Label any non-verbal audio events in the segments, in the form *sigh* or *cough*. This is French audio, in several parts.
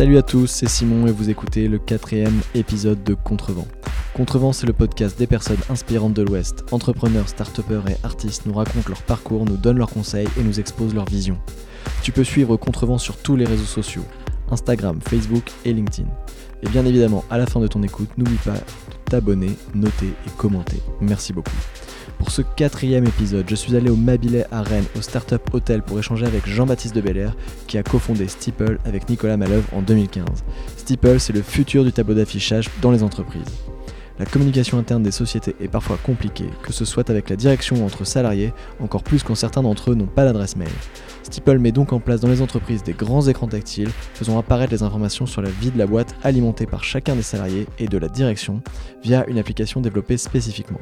Salut à tous, c'est Simon et vous écoutez le quatrième épisode de Contrevent. Contrevent, c'est le podcast des personnes inspirantes de l'Ouest. Entrepreneurs, start et artistes nous racontent leur parcours, nous donnent leurs conseils et nous exposent leur vision. Tu peux suivre Contrevent sur tous les réseaux sociaux, Instagram, Facebook et LinkedIn. Et bien évidemment, à la fin de ton écoute, n'oublie pas de t'abonner, noter et commenter. Merci beaucoup. Pour ce quatrième épisode, je suis allé au Mabilet à Rennes, au Startup Hotel, pour échanger avec Jean-Baptiste de Belair, qui a cofondé Steeple avec Nicolas Maleuve en 2015. Steeple, c'est le futur du tableau d'affichage dans les entreprises. La communication interne des sociétés est parfois compliquée, que ce soit avec la direction ou entre salariés, encore plus quand certains d'entre eux n'ont pas d'adresse mail. Steeple met donc en place dans les entreprises des grands écrans tactiles, faisant apparaître les informations sur la vie de la boîte alimentée par chacun des salariés et de la direction via une application développée spécifiquement.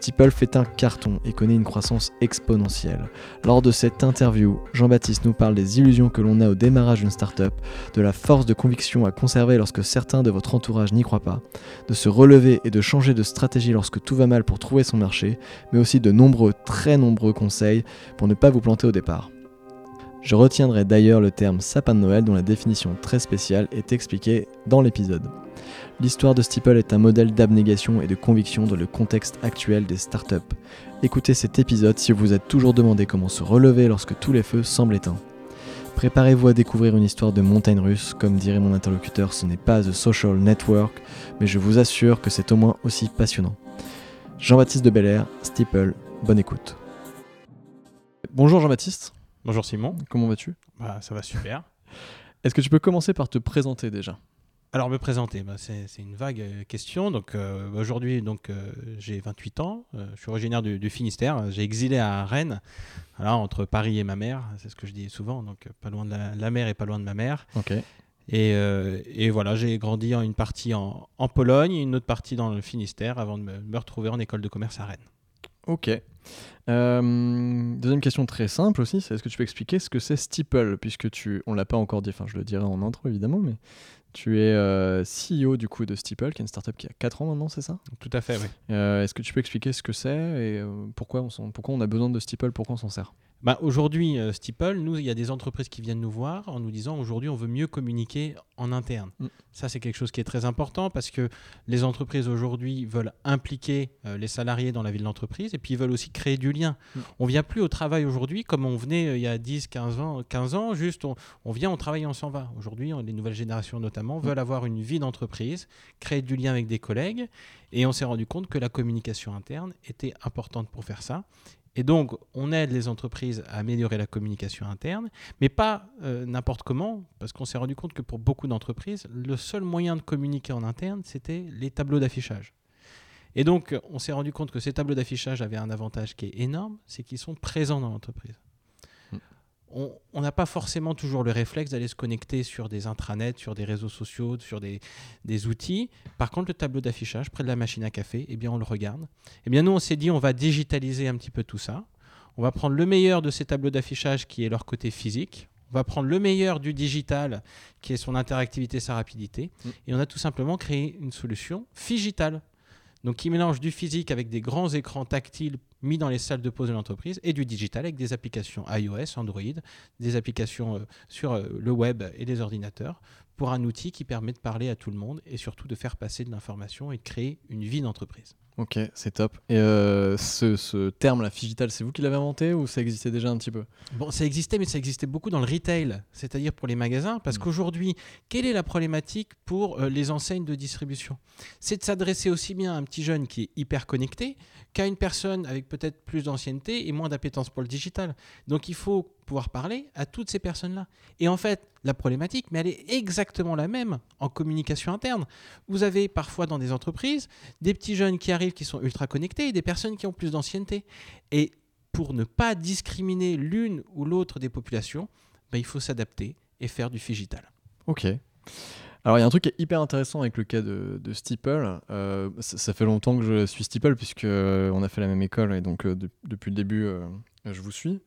Steeple fait un carton et connaît une croissance exponentielle. Lors de cette interview, Jean-Baptiste nous parle des illusions que l'on a au démarrage d'une startup, de la force de conviction à conserver lorsque certains de votre entourage n'y croient pas, de se relever et de changer de stratégie lorsque tout va mal pour trouver son marché, mais aussi de nombreux, très nombreux conseils pour ne pas vous planter au départ. Je retiendrai d'ailleurs le terme sapin de Noël dont la définition très spéciale est expliquée dans l'épisode. L'histoire de Steeple est un modèle d'abnégation et de conviction dans le contexte actuel des startups. Écoutez cet épisode si vous vous êtes toujours demandé comment se relever lorsque tous les feux semblent éteints. Préparez-vous à découvrir une histoire de montagne russe, comme dirait mon interlocuteur, ce n'est pas The Social Network, mais je vous assure que c'est au moins aussi passionnant. Jean-Baptiste de Belair, Steeple, bonne écoute. Bonjour Jean-Baptiste. Bonjour Simon. Comment vas-tu? Bah, Ça va super. *laughs* Est-ce que tu peux commencer par te présenter déjà? Alors me présenter, bah, c'est une vague euh, question. Donc euh, aujourd'hui, donc euh, j'ai 28 ans, je suis originaire du, Finistère. J'ai exilé à Rennes, entre Paris et ma mère. C'est ce que je dis souvent. Donc pas loin de la, mer et pas loin de ma mère. Ok. Et, voilà, j'ai grandi en une partie en, Pologne, une autre partie dans le Finistère, avant de me retrouver en école de commerce à Rennes. Ok. Euh, deuxième question très simple aussi, c'est est-ce que tu peux expliquer ce que c'est Steeple Puisque tu, on l'a pas encore dit, enfin je le dirai en intro évidemment, mais tu es euh, CEO du coup de Steeple, qui est une startup qui a 4 ans maintenant, c'est ça? Tout à fait, oui. Euh, est-ce que tu peux expliquer ce que c'est et pourquoi, on pourquoi on a besoin de Steeple, pourquoi on s'en sert? Bah, aujourd'hui, euh, Steeple, nous, il y a des entreprises qui viennent nous voir en nous disant aujourd'hui, on veut mieux communiquer en interne. Mm. Ça, c'est quelque chose qui est très important parce que les entreprises aujourd'hui veulent impliquer euh, les salariés dans la vie de l'entreprise et puis ils veulent aussi créer du lien. Mm. On vient plus au travail aujourd'hui comme on venait euh, il y a 10, 15 ans, 15 ans juste on, vient, on travaille et on s'en va. Aujourd'hui, les nouvelles générations notamment mm. veulent avoir une vie d'entreprise, créer du lien avec des collègues et on s'est rendu compte que la communication interne était importante pour faire ça. Et donc, on aide les entreprises à améliorer la communication interne, mais pas euh, n'importe comment, parce qu'on s'est rendu compte que pour beaucoup d'entreprises, le seul moyen de communiquer en interne, c'était les tableaux d'affichage. Et donc, on s'est rendu compte que ces tableaux d'affichage avaient un avantage qui est énorme, c'est qu'ils sont présents dans l'entreprise on n'a pas forcément toujours le réflexe d'aller se connecter sur des intranets, sur des réseaux sociaux, sur des, outils. Par contre, le tableau d'affichage près de la machine à café, eh bien, on le regarde. Eh bien, nous, on s'est dit, on va digitaliser un petit peu tout ça. On va prendre le meilleur de ces tableaux d'affichage qui est leur côté physique. On va prendre le meilleur du digital qui est son interactivité, sa rapidité. Mm. Et on a tout simplement créé une solution digitale donc qui mélange du physique avec des grands écrans tactiles mis dans les salles de pause de l'entreprise et du digital avec des applications iOS, Android, des applications euh, sur euh, le web et les ordinateurs pour un outil qui permet de parler à tout le monde et surtout de faire passer de l'information et de créer une vie d'entreprise. Ok, c'est top. Et euh, ce, terme, la digital, c'est vous qui l'avez inventé ou ça existait déjà un petit peu? Bon, ça existait, mais ça existait beaucoup dans le retail, c'est-à-dire pour les magasins, parce hmm. qu'aujourd'hui, quelle est la problématique pour euh, les enseignes de distribution? C'est de s'adresser aussi bien à un petit jeune qui est hyper connecté qu'à une personne avec peut-être plus d'ancienneté et moins d'appétence pour le digital. Donc il faut pouvoir parler à toutes ces personnes-là. Et en fait, la problématique, mais elle est exactement la même en communication interne. Vous avez parfois dans des entreprises des petits jeunes qui arrivent qui sont ultra connectés et des personnes qui ont plus d'ancienneté. Et pour ne pas discriminer l'une ou l'autre des populations, ben, il faut s'adapter et faire du digital. Ok. Alors il y a un truc qui est hyper intéressant avec le cas de, de Steeple. Euh, ça, fait longtemps que je suis Steeple puisque euh, on a fait la même école et donc euh, depuis le début je vous suis.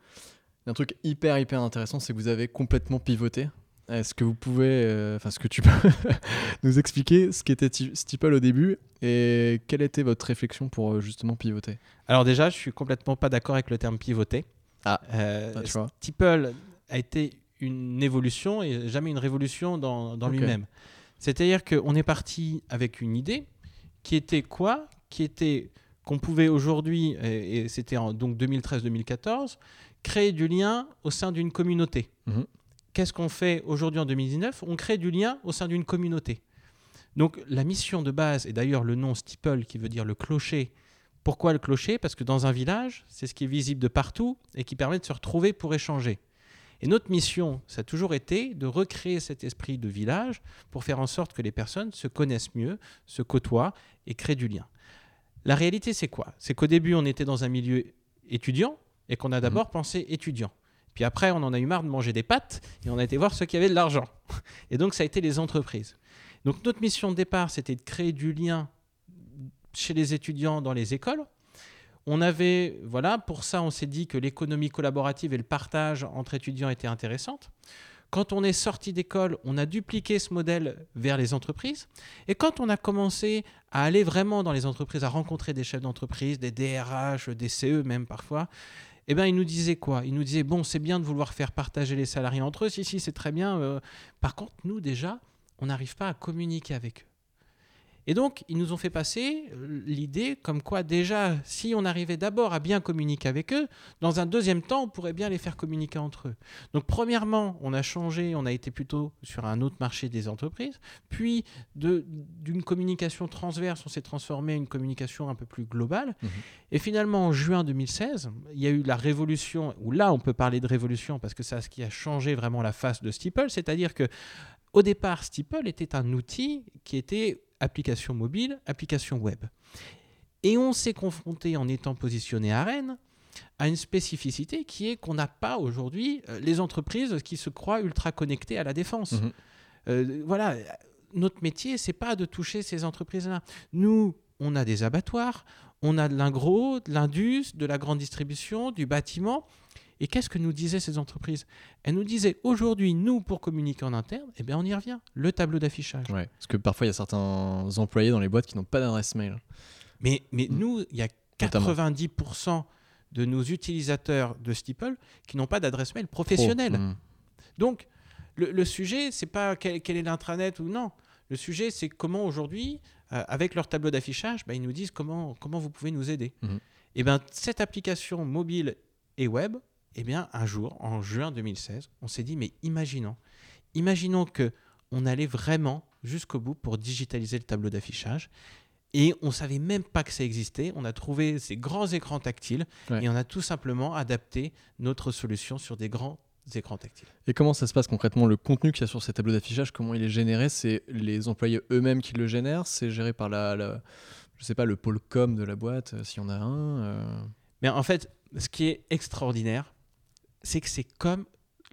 Un truc hyper hyper intéressant, c'est que vous avez complètement pivoté. Est-ce que vous pouvez, enfin ce que tu peux *laughs* nous expliquer ce qu'était Steeple au début et quelle était votre réflexion pour justement pivoter? Alors déjà, je suis complètement pas d'accord avec le terme pivoter. Ah, ah Steeple a été une évolution et jamais une révolution dans, lui-même. C'est-à-dire qu'on est parti avec une idée qui était quoi? Qui était qu'on pouvait aujourd'hui, et, c'était en donc 2013-2014, créer du lien au sein d'une communauté. Mhm. Qu'est-ce qu'on fait aujourd'hui en 2019 On crée du lien au sein d'une communauté. Donc la mission de base, et d'ailleurs le nom steeple qui veut dire le clocher, pourquoi le clocher? Parce que dans un village, c'est ce qui est visible de partout et qui permet de se retrouver pour échanger. Et notre mission, ça a toujours été de recréer cet esprit de village pour faire en sorte que les personnes se connaissent mieux, se côtoient et créent du lien. La réalité, c'est quoi? C'est qu'au début, on était dans un milieu étudiant et qu'on a mhm. d'abord pensé étudiant. Puis après, on en a eu marre de manger des pâtes et on a été voir ceux qui avaient de l'argent. *laughs* Et donc, ça a été les entreprises. Donc, notre mission de départ, c'était de créer du lien chez les étudiants dans les écoles. On avait, voilà, pour ça, on s'est dit que l'économie collaborative et le partage entre étudiants étaient intéressantes. Quand on est sorti d'école, on a dupliqué ce modèle vers les entreprises. Et quand on a commencé à aller vraiment dans les entreprises, à rencontrer des chefs d'entreprise, des DRH, des CE même parfois, eh bien, ils nous disaient quoi? Ils nous disaient, bon, c'est bien de vouloir faire partager les salariés entre eux, si, si, c'est très bien. Euh. Par contre, nous, déjà, on n'arrive pas à communiquer avec eux. Et donc, ils nous ont fait passer euh, l'idée comme quoi déjà, si on arrivait d'abord à bien communiquer avec eux, dans un deuxième temps, on pourrait bien les faire communiquer entre eux. Donc, premièrement, on a changé, on a été plutôt sur un autre marché des entreprises, puis d'une communication transverse, on s'est transformé en une communication un peu plus globale. Mmh Et finalement, en juin 2016, il y a eu la révolution, où là, on peut parler de révolution parce que c'est ce qui a changé vraiment la face de Steeple, c'est-à-dire que au départ, Steeple était un outil qui était application mobile, application web. Et on s'est confronté en étant positionné à Rennes à une spécificité qui est qu'on n'a pas aujourd'hui euh, les entreprises qui se croient ultra connectées à la défense. Mhm. Euh, voilà, notre métier, c'est pas de toucher ces entreprises-là. Nous, on a des abattoirs, on a de l'ingro, de l'indus, de la grande distribution, du bâtiment. Et qu'est-ce que nous disaient ces entreprises? Elles nous disaient aujourd'hui, nous, pour communiquer en interne, eh bien, on y revient, le tableau d'affichage. Ouais, parce que parfois, il y a certains employés dans les boîtes qui n'ont pas d'adresse mail. Mais, mais mm. nous, il y a 90% de nos utilisateurs de Steeple qui n'ont pas d'adresse mail professionnelle. Mm. Donc, le, sujet, c'est pas quel, est l'intranet ou non. Le sujet, c'est comment aujourd'hui, euh, avec leur tableau d'affichage, bah, ils nous disent comment, comment vous pouvez nous aider. Mm. Et bien, cette application mobile et web, eh bien, un jour, en juin 2016, on s'est dit, mais imaginons, imaginons que on allait vraiment jusqu'au bout pour digitaliser le tableau d'affichage. Et on savait même pas que ça existait. On a trouvé ces grands écrans tactiles et on a tout simplement adapté notre solution sur des grands écrans tactiles. Et comment ça se passe concrètement? Le contenu qu'il y a sur ces tableaux d'affichage, comment il est généré? C'est les employés eux-mêmes qui le génèrent? C'est géré par la, je sais pas, le pôle com de la boîte, euh, s'il y en a un euh? Mais en fait, ce qui est extraordinaire, c'est que c'est comme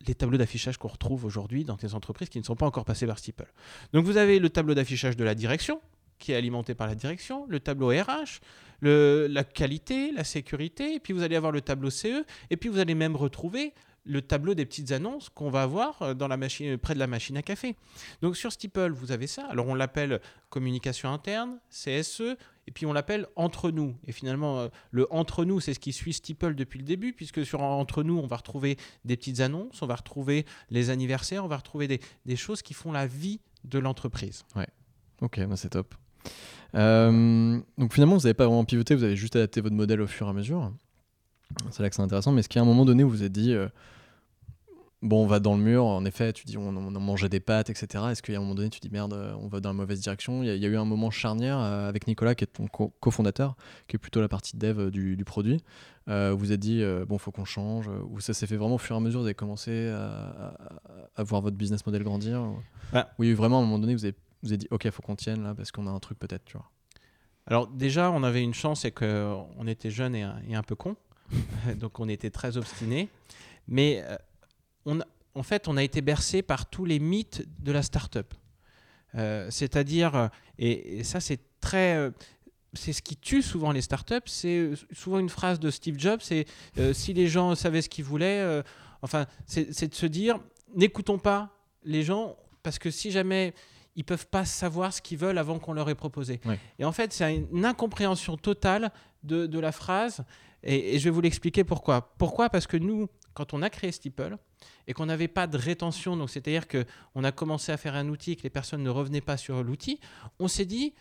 les tableaux d'affichage qu'on retrouve aujourd'hui dans des entreprises qui ne sont pas encore passées par Steeple. Donc vous avez le tableau d'affichage de la direction, qui est alimenté par la direction, le tableau RH, la qualité, la sécurité, et puis vous allez avoir le tableau CE, et puis vous allez même retrouver le tableau des petites annonces qu'on va avoir euh, dans la machine, près de la machine à café. Donc sur Steeple, vous avez ça. Alors on l'appelle communication interne, CSE, et puis on l'appelle entre nous. Et finalement, euh, le entre nous, c'est ce qui suit Steeple depuis le début, puisque sur entre nous, on va retrouver des petites annonces, on va retrouver les anniversaires, on va retrouver des, choses qui font la vie de l'entreprise. Ouais, ok, bah, c'est top. Euh, donc finalement, vous n'avez pas vraiment pivoté, vous avez juste adapté votre modèle au fur et à mesure. C'est là que c'est intéressant, mais est-ce qu'à un moment donné, vous vous êtes dit, euh, bon, on va dans le mur, en effet, tu dis on, on mangeait des pâtes, etc. Est-ce qu'à un moment donné, tu dis merde, on va dans la mauvaise direction? Il y, a, eu un moment charnière euh, avec Nicolas, qui est ton cofondateur, qui est plutôt la partie dev euh, du, produit. Euh, vous êtes dit, bon, bon, faut qu'on change, ou ça s'est fait vraiment au fur et à mesure, vous avez commencé à, voir votre business model grandir Oui, vraiment, à un moment donné, vous avez, vous avez dit, ok, faut qu'on tienne là, parce qu'on a un truc peut-être, tu vois? Alors déjà, on avait une chance, c'est qu'on était jeune et, et, un peu con, *laughs* donc on était très obstiné. Mais en fait, on a été bercé par tous les mythes de la start-up. Euh, c'est-à-dire, euh, et, ça c'est très... Euh, c'est ce qui tue souvent les startups, c'est souvent une phrase de Steve Jobs, c'est si les gens savaient ce qu'ils voulaient, enfin, c'est de se dire, n'écoutons pas les gens, parce que si jamais ils peuvent pas savoir ce qu'ils veulent avant qu'on leur ait proposé. Et en fait, c'est une incompréhension totale de, la phrase, et, et je vais vous l'expliquer pourquoi. Pourquoi? Parce que nous, quand on a créé Steeple, et qu'on n'avait pas de rétention, donc c'est-à-dire qu'on a commencé à faire un outil et que les personnes ne revenaient pas sur l'outil, on s'est dit,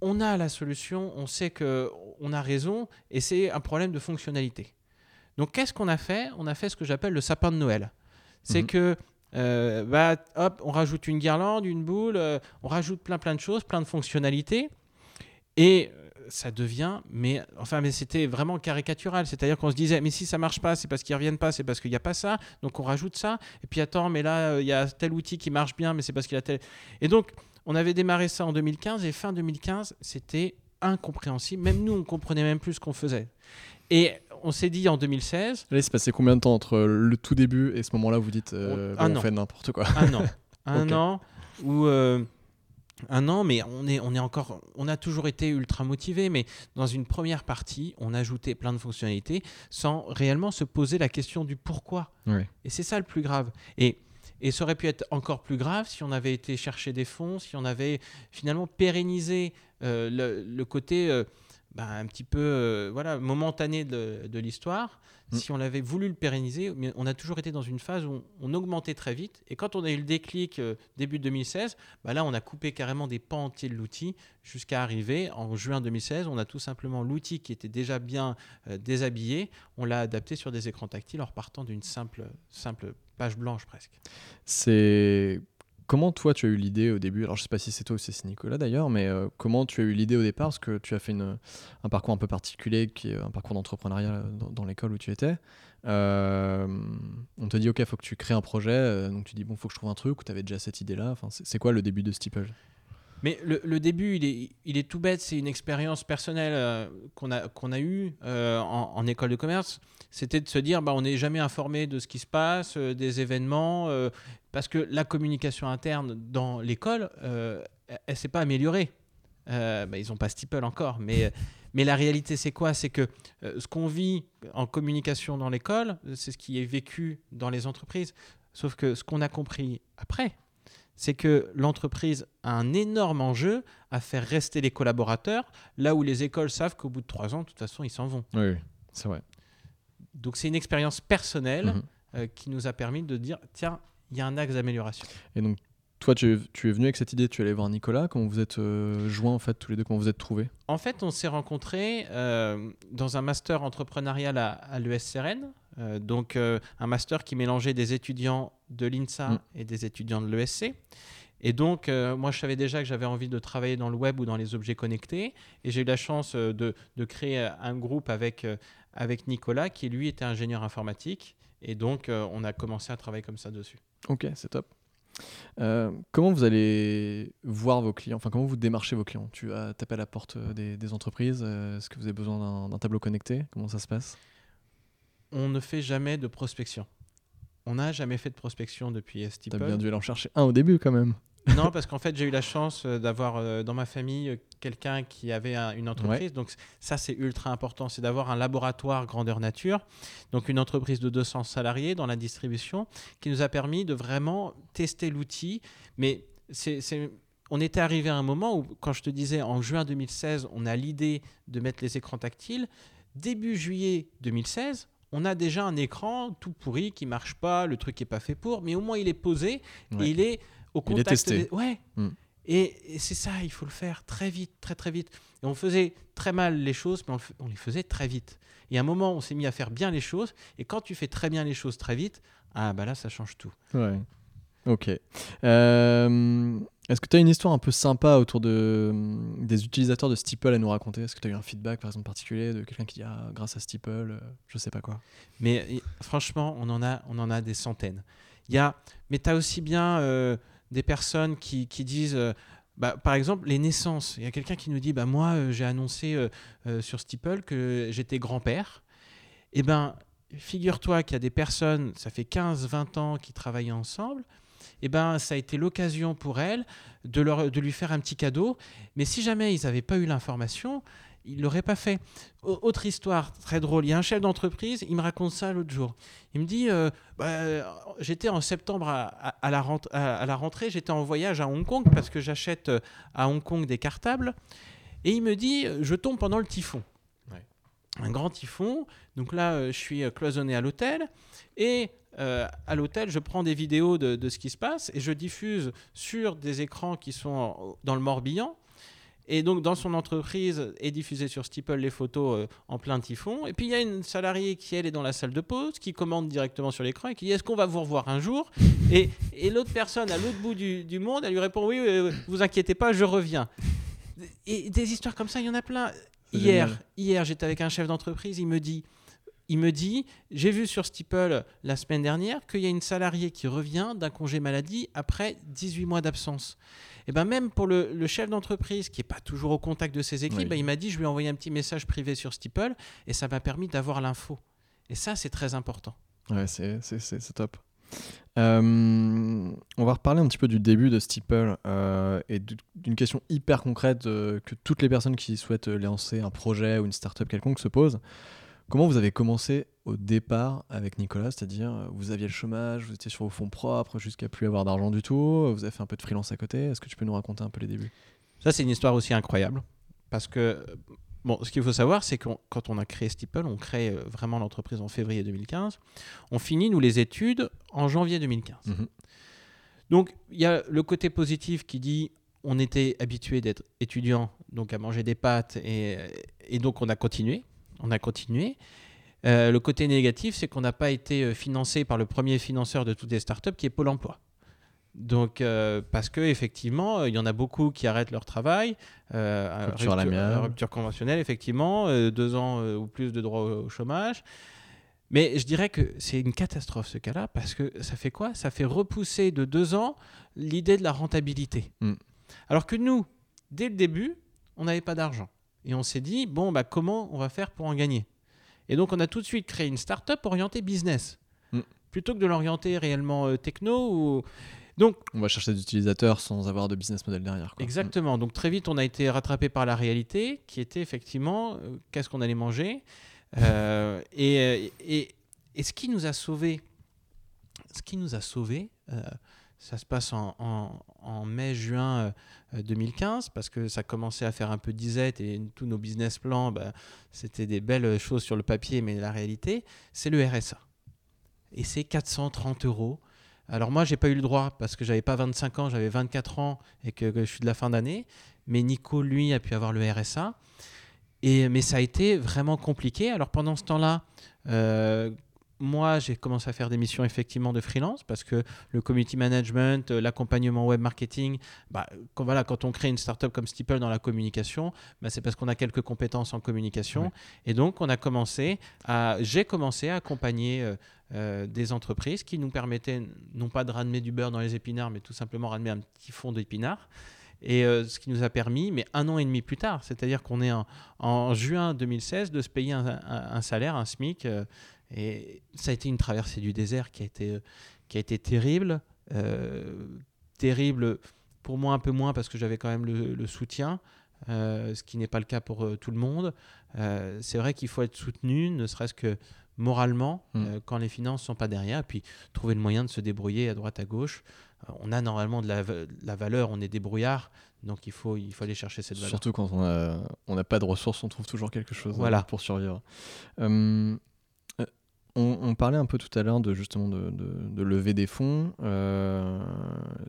on a la solution, on sait qu'on a raison, et c'est un problème de fonctionnalité. Donc qu'est-ce qu'on a fait? On a fait ce que j'appelle le sapin de Noël. C'est mhm. que euh, bah, hop, on rajoute une guirlande, une boule, euh, on rajoute plein plein de choses, plein de fonctionnalités, et ça devient, mais enfin, mais c'était vraiment caricatural. C'est-à-dire qu'on se disait, mais si ça marche pas, c'est parce qu'ils reviennent pas, c'est parce qu'il n'y a pas ça, donc on rajoute ça. Et puis attends, mais là, euh, il y a tel outil qui marche bien, mais c'est parce qu'il a tel. Et donc, on avait démarré ça en 2015 et fin 2015, c'était incompréhensible. Même nous, on comprenait même plus ce qu'on faisait. Et on s'est dit en 2016. Là, il s'est passé combien de temps entre le tout début et ce moment-là où vous dites euh, on, fait n'importe quoi? *laughs* Un an. Un an où. Euh, un an, mais on est, on est encore, on a toujours été ultra motivé, mais dans une première partie, on ajoutait plein de fonctionnalités sans réellement se poser la question du pourquoi. Et c'est ça le plus grave. Et, et ça aurait pu être encore plus grave si on avait été chercher des fonds, si on avait finalement pérennisé euh, le, côté euh, bah, un petit peu euh, voilà, momentané de, de l'histoire. Mm. Si on avait voulu le pérenniser, on a toujours été dans une phase où on, augmentait très vite. Et quand on a eu le déclic euh, début 2016, bah là, on a coupé carrément des pans entiers de l'outil jusqu'à arriver en juin 2016. On a tout simplement l'outil qui était déjà bien euh, déshabillé. On l'a adapté sur des écrans tactiles en repartant d'une simple, simple page blanche presque. C'est Comment toi tu as eu l'idée au début? Alors je sais pas si c'est toi ou c'est Nicolas d'ailleurs, mais euh, comment tu as eu l'idée au départ? Parce que tu as fait un parcours un peu particulier, qui est un parcours d'entrepreneuriat dans, l'école où tu étais. Euh, on te dit ok, faut que tu crées un projet, euh, donc tu dis bon, faut que je trouve un truc. Ou tu avais déjà cette idée-là? Enfin, c'est quoi le début de Steeple mais le, début, il est, tout bête, c'est une expérience personnelle qu'on a, qu'on a eue en, en, école de commerce. C'était de se dire, bah, on n'est jamais informé de ce qui se passe, des événements, parce que la communication interne dans l'école, euh, elle ne s'est pas améliorée. Euh, bah, ils n'ont pas Steeple encore, *laughs* mais, la réalité, c'est quoi? C'est que euh, ce qu'on vit en communication dans l'école, c'est ce qui est vécu dans les entreprises. Sauf que ce qu'on a compris après, c'est que l'entreprise a un énorme enjeu à faire rester les collaborateurs, là où les écoles savent qu'au bout de trois ans, de toute façon, ils s'en vont. Oui, c'est vrai. Donc c'est une expérience personnelle mhm. qui nous a permis de dire, tiens, il y a un axe d'amélioration. Et donc, toi, tu, es venu avec cette idée, tu es allé voir Nicolas, comment vous êtes euh, joints en fait tous les deux, comment vous êtes trouvés? En fait, on s'est rencontrés euh, dans un master entrepreneurial à, à euh, donc un master qui mélangeait des étudiants de l'INSA mm. et des étudiants de l'ESC. Et donc, moi, je savais déjà que j'avais envie de travailler dans le web ou dans les objets connectés. Et j'ai eu la chance de, de, créer un groupe avec, avec Nicolas, qui lui était ingénieur informatique. Et donc, on a commencé à travailler comme ça dessus. Ok, c'est top. Euh, comment vous allez voir vos clients? Enfin, comment vous démarchez vos clients? Tu as tapé à la porte euh, des, entreprises euh, Est-ce que vous avez besoin d'un tableau connecté? Comment ça se passe? On ne fait jamais de prospection. On n'a jamais fait de prospection depuis Steeple. T'as bien dû aller en chercher un au début quand même. *laughs* non, parce qu'en fait, j'ai eu la chance euh, d'avoir euh, dans ma famille euh, quelqu'un qui avait une entreprise. Donc ça, c'est ultra important. C'est d'avoir un laboratoire grandeur nature. Donc une entreprise de 200 salariés dans la distribution qui nous a permis de vraiment tester l'outil. Mais c'est on était arrivé à un moment où, quand je te disais en juin 2016, on a l'idée de mettre les écrans tactiles. Début juillet 2016, on a déjà un écran tout pourri qui marche pas, le truc n'est pas fait pour, mais au moins il est posé et il est au contact. Des... Ouais. Hmm. Et, c'est ça, il faut le faire très vite, très très vite. Et on faisait très mal les choses, mais on, les faisait très vite. Et à un moment, on s'est mis à faire bien les choses. Et quand tu fais très bien les choses très vite, ah bah là, ça change tout. Ouais. Ok. Euh, est-ce que tu as une histoire un peu sympa autour de, des utilisateurs de Steeple à nous raconter? Est-ce que tu as eu un feedback, par exemple, particulier de quelqu'un qui dit ah, grâce à Steeple, euh, je sais pas quoi? Mais franchement, on en a, on en a des centaines. Y a, mais tu as aussi bien. Euh, des personnes qui, disent, euh, bah, par exemple, les naissances. Il y a quelqu'un qui nous dit, bah, moi, j'ai annoncé sur Steeple que j'étais grand-père. Eh bien, figure-toi qu'il y a des personnes, ça fait 15-20 ans, qui travaillent ensemble. Eh ben, ça a été l'occasion pour elles de, leur, de lui faire un petit cadeau. Mais si jamais ils n'avaient pas eu l'information, il l'aurait pas fait. Autre histoire très drôle, il y a un chef d'entreprise, il me raconte ça l'autre jour. Il me dit, euh, bah, j'étais en septembre à, la, rentrée, j'étais en voyage à Hong Kong parce que j'achète euh, à Hong Kong des cartables, et il me dit, je tombe pendant le typhon. Un grand typhon. Donc là, je suis cloisonné à l'hôtel. Et à l'hôtel, je prends des vidéos de, ce qui se passe et je diffuse sur des écrans qui sont dans le Morbihan. Et donc, dans son entreprise, est diffusé sur Steeple les photos euh, en plein typhon. Et puis, il y a une salariée qui, elle, est dans la salle de pause, qui commande directement sur l'écran et qui dit Est-ce qu'on va vous revoir un jour? Et, et l'autre personne, à l'autre bout du, monde, elle lui répond Oui, euh, vous inquiétez pas, je reviens. Et des histoires comme ça, il y en a plein. Hier, hier j'étais avec un chef d'entreprise, il me dit il me dit, j'ai vu sur Steeple la semaine dernière qu'il y a une salariée qui revient d'un congé maladie après 18 mois d'absence. Et ben même pour le, chef d'entreprise qui n'est pas toujours au contact de ses équipes, ben, il m'a dit, je lui ai envoyé un petit message privé sur Steeple et ça m'a permis d'avoir l'info. Et ça, c'est très important. Ouais, c'est top. Euh, on va reparler un petit peu du début de Steeple euh, et d'une question hyper concrète euh, que toutes les personnes qui souhaitent lancer un projet ou une startup quelconque se posent. Comment vous avez commencé au départ avec Nicolas C'est-à-dire, vous aviez le chômage, vous étiez sur vos fonds propres jusqu'à plus avoir d'argent du tout, vous avez fait un peu de freelance à côté. Est-ce que tu peux nous raconter un peu les débuts? Ça, c'est une histoire aussi incroyable. Parce que, bon, ce qu'il faut savoir, c'est que quand on a créé Steeple, on crée euh, vraiment l'entreprise en février 2015. On finit, nous, les études en janvier 2015. Mhm. Donc, il y a le côté positif qui dit on était habitué d'être étudiant, donc à manger des pâtes, et, et donc on a continué on a continué. Euh, le côté négatif, c'est qu'on n'a pas été euh, financé par le premier financeur de toutes les startups, qui est Pôle Emploi. Donc, euh, parce que effectivement, il y en a beaucoup qui arrêtent leur travail, rupture, rupture, conventionnelle, effectivement, deux ans ou plus de droit au chômage. Mais je dirais que c'est une catastrophe ce cas-là, parce que ça fait quoi? Ça fait repousser de deux ans l'idée de la rentabilité. Mm. Alors que nous, dès le début, on n'avait pas d'argent. Et on s'est dit, bon, bah, comment on va faire pour en gagner? Et donc, on a tout de suite créé une start-up orientée business, mm. plutôt que de l'orienter réellement euh, techno. Ou... Donc, on va chercher des utilisateurs sans avoir de business model derrière. Exactement. Donc, très vite, on a été rattrapé par la réalité, qui était effectivement euh, qu'est-ce qu'on allait manger. Euh, *laughs* et, et, et, ce qui nous a sauvés, ce qui nous a sauvés, ça se passe en, mai-juin 2015 euh, parce que ça commençait à faire un peu disette et tous nos business plans, bah, c'était des belles choses sur le papier, mais la réalité, c'est le RSA. Et c'est 430 euros. Alors moi, j'ai pas eu le droit parce que j'avais pas 25 ans, j'avais 24 ans et que, je suis de la fin d'année. Mais Nico, lui, a pu avoir le RSA. Et, mais ça a été vraiment compliqué. Alors pendant ce temps-là, euh, moi, j'ai commencé à faire des missions effectivement de freelance parce que le community management, euh, l'accompagnement web marketing, bah, quand, voilà, quand on crée une startup comme Steeple dans la communication, bah, c'est parce qu'on a quelques compétences en communication. Et donc, on a commencé à, j'ai commencé à accompagner euh, euh, des entreprises qui nous permettaient non pas de ramener du beurre dans les épinards, mais tout simplement ramener un petit fond d'épinards. Et ce qui nous a permis, mais un an et demi plus tard, c'est-à-dire qu'on est en, juin 2016, de se payer un, salaire, un SMIC. Et ça a été une traversée du désert qui a été, qui a été terrible. Euh, terrible pour moi un peu moins parce que j'avais quand même le, soutien, euh, ce qui n'est pas le cas pour euh, tout le monde. c'est vrai qu'il faut être soutenu, ne serait-ce que moralement, mm. quand les finances ne sont pas derrière, et puis trouver le moyen de se débrouiller à droite, à gauche. on a normalement de la, valeur, on est débrouillard, donc il faut, il faut aller chercher cette valeur. Surtout quand on n'a on pas de ressources, on trouve toujours quelque chose voilà. pour survivre. Hum, on, parlait un peu tout à l'heure de justement de, lever des fonds. Euh,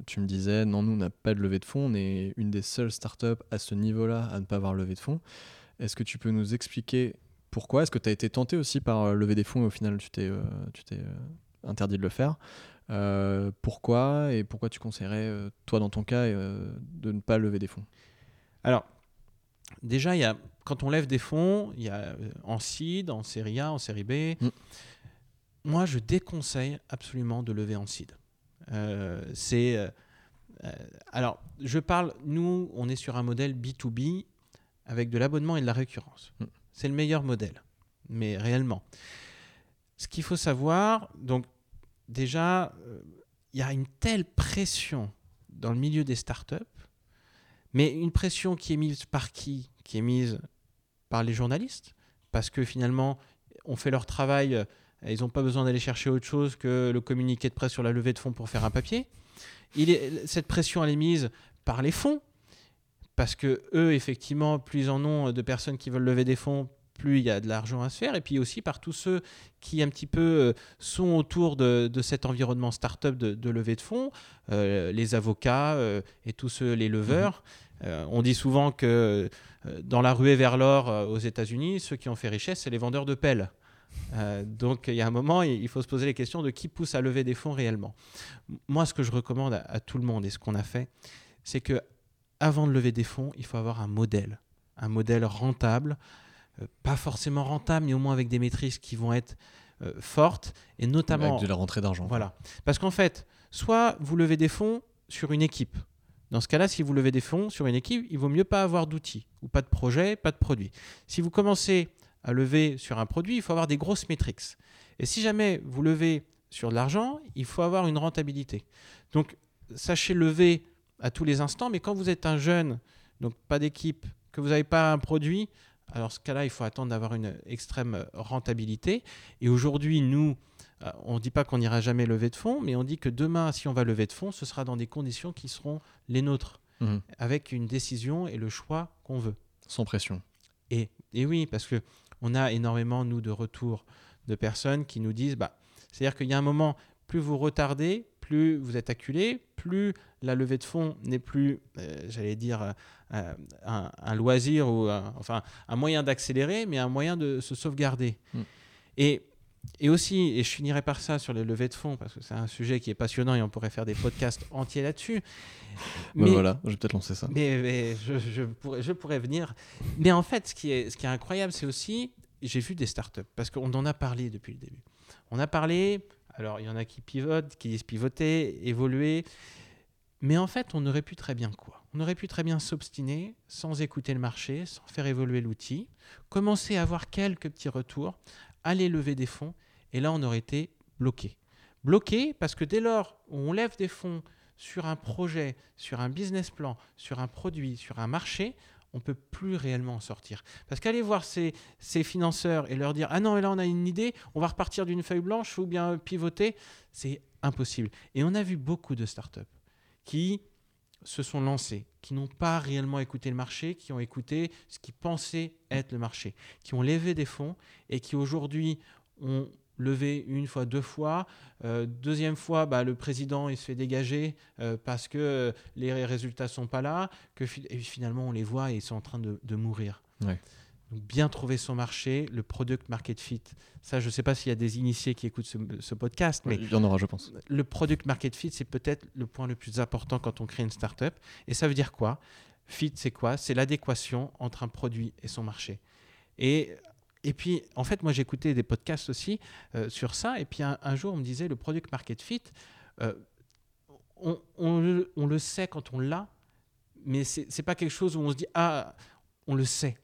tu me disais, non, nous, on n'a pas de levée de fonds. On est une des seules startups à ce niveau-là à ne pas avoir levé de fonds. Est-ce que tu peux nous expliquer pourquoi Est-ce que tu as été tenté aussi par euh, lever des fonds et au final, tu t'es, euh, t'es interdit de le faire Pourquoi Et pourquoi tu conseillerais, toi, dans ton cas, de ne pas lever des fonds? Alors, déjà, il y a, quand on lève des fonds, il y a en seed, en série A, en série B. Mm moi, je déconseille absolument de lever en seed. Euh, c'est. Euh, euh, alors, je parle, nous, on est sur un modèle B2B avec de l'abonnement et de la récurrence. Mm. C'est le meilleur modèle, mais réellement. Ce qu'il faut savoir, donc, déjà, il y a une telle pression dans le milieu des startups, mais une pression qui est mise par qui? Qui est mise par les journalistes, parce que finalement, on fait leur travail ils n'ont pas besoin d'aller chercher autre chose que le communiqué de presse sur la levée de fonds pour faire un papier. Cette pression, elle est mise par les fonds, parce que eux, effectivement, plus ils en ont de personnes qui veulent lever des fonds, plus il y a de l'argent à se faire, et puis aussi par tous ceux qui un petit peu euh, sont autour de, cet environnement startup de, de levée de fonds, euh, les avocats euh, et tous ceux, les leveurs. Mhm. on dit souvent que dans la ruée vers l'or aux États-Unis, ceux qui ont fait richesse, c'est les vendeurs de pelles. donc il y a un moment, il faut se poser les questions de qui pousse à lever des fonds réellement. Moi, ce que je recommande à, à tout le monde et ce qu'on a fait, c'est que avant de lever des fonds, il faut avoir un modèle, un modèle rentable, euh, pas forcément rentable, mais au moins avec des maîtrises qui vont être euh, fortes et notamment avec de la rentrée d'argent. Voilà, parce qu'en fait, soit vous levez des fonds sur une équipe. Dans ce cas-là, si vous levez des fonds sur une équipe, il vaut mieux pas avoir d'outils ou pas de projet, pas de produit. Si vous commencez à lever sur un produit, il faut avoir des grosses métriques. Et si jamais vous levez sur de l'argent, il faut avoir une rentabilité. Donc, sachez lever à tous les instants, mais quand vous êtes un jeune, donc pas d'équipe, que vous n'avez pas un produit, alors ce cas-là, il faut attendre d'avoir une extrême rentabilité. Et aujourd'hui, nous, euh, on ne dit pas qu'on n'ira jamais lever de fonds, mais on dit que demain, si on va lever de fonds, ce sera dans des conditions qui seront les nôtres, mhm. avec une décision et le choix qu'on veut. Sans pression. Et, et oui, parce que on a énormément, nous, de retours de personnes qui nous disent, bah, c'est-à-dire qu'il y a un moment, plus vous retardez, plus vous êtes acculé, plus la levée de fonds n'est plus, euh, j'allais dire, euh, un, loisir ou un, enfin un moyen d'accélérer, mais un moyen de se sauvegarder. Mm. Et, et aussi, et je finirai par ça sur les levées de fonds, parce que c'est un sujet qui est passionnant et on pourrait faire des podcasts *laughs* entiers là-dessus. Mais voilà, je vais peut-être lancer ça. Mais, je, je, pourrais, je pourrais venir. Mais en fait, ce qui est, ce qui est incroyable, c'est aussi, j'ai vu des startups, parce qu'on en a parlé depuis le début. On a parlé, alors, il y en a qui pivotent, qui disent pivoter, évoluer. Mais en fait, on aurait pu très bien quoi? On aurait pu très bien s'obstiner sans écouter le marché, sans faire évoluer l'outil, commencer à avoir quelques petits retours, aller lever des fonds, et là, on aurait été bloqué. Bloqué parce que dès lors on lève des fonds sur un projet, sur un business plan, sur un produit, sur un marché, on peut plus réellement en sortir. Parce qu'aller voir ces, financeurs et leur dire Ah non, là on a une idée, on va repartir d'une feuille blanche ou bien pivoter, c'est impossible. Et on a vu beaucoup de startups qui se sont lancés, qui n'ont pas réellement écouté le marché, qui ont écouté ce qu'ils pensaient être le marché, qui ont levé des fonds et qui aujourd'hui ont levé une fois, deux fois. Euh, deuxième fois, bah, le président il se fait dégager euh, parce que les résultats sont pas là. Que et finalement, on les voit et ils sont en train de, mourir. Donc, bien trouver son marché, le product market fit. Ça, je ne sais pas s'il y a des initiés qui écoutent ce, podcast, mais il y en aura, je pense. Le product market fit, c'est peut-être le point le plus important quand on crée une startup. Et ça veut dire quoi? Fit, c'est quoi? C'est l'adéquation entre un produit et son marché. Et et puis, en fait, moi, j'écoutais des podcasts aussi euh, sur ça. Et puis, un, jour, on me disait le product market fit, euh, on, le, sait quand on l'a, mais ce n'est pas quelque chose où on se dit ah, on le sait.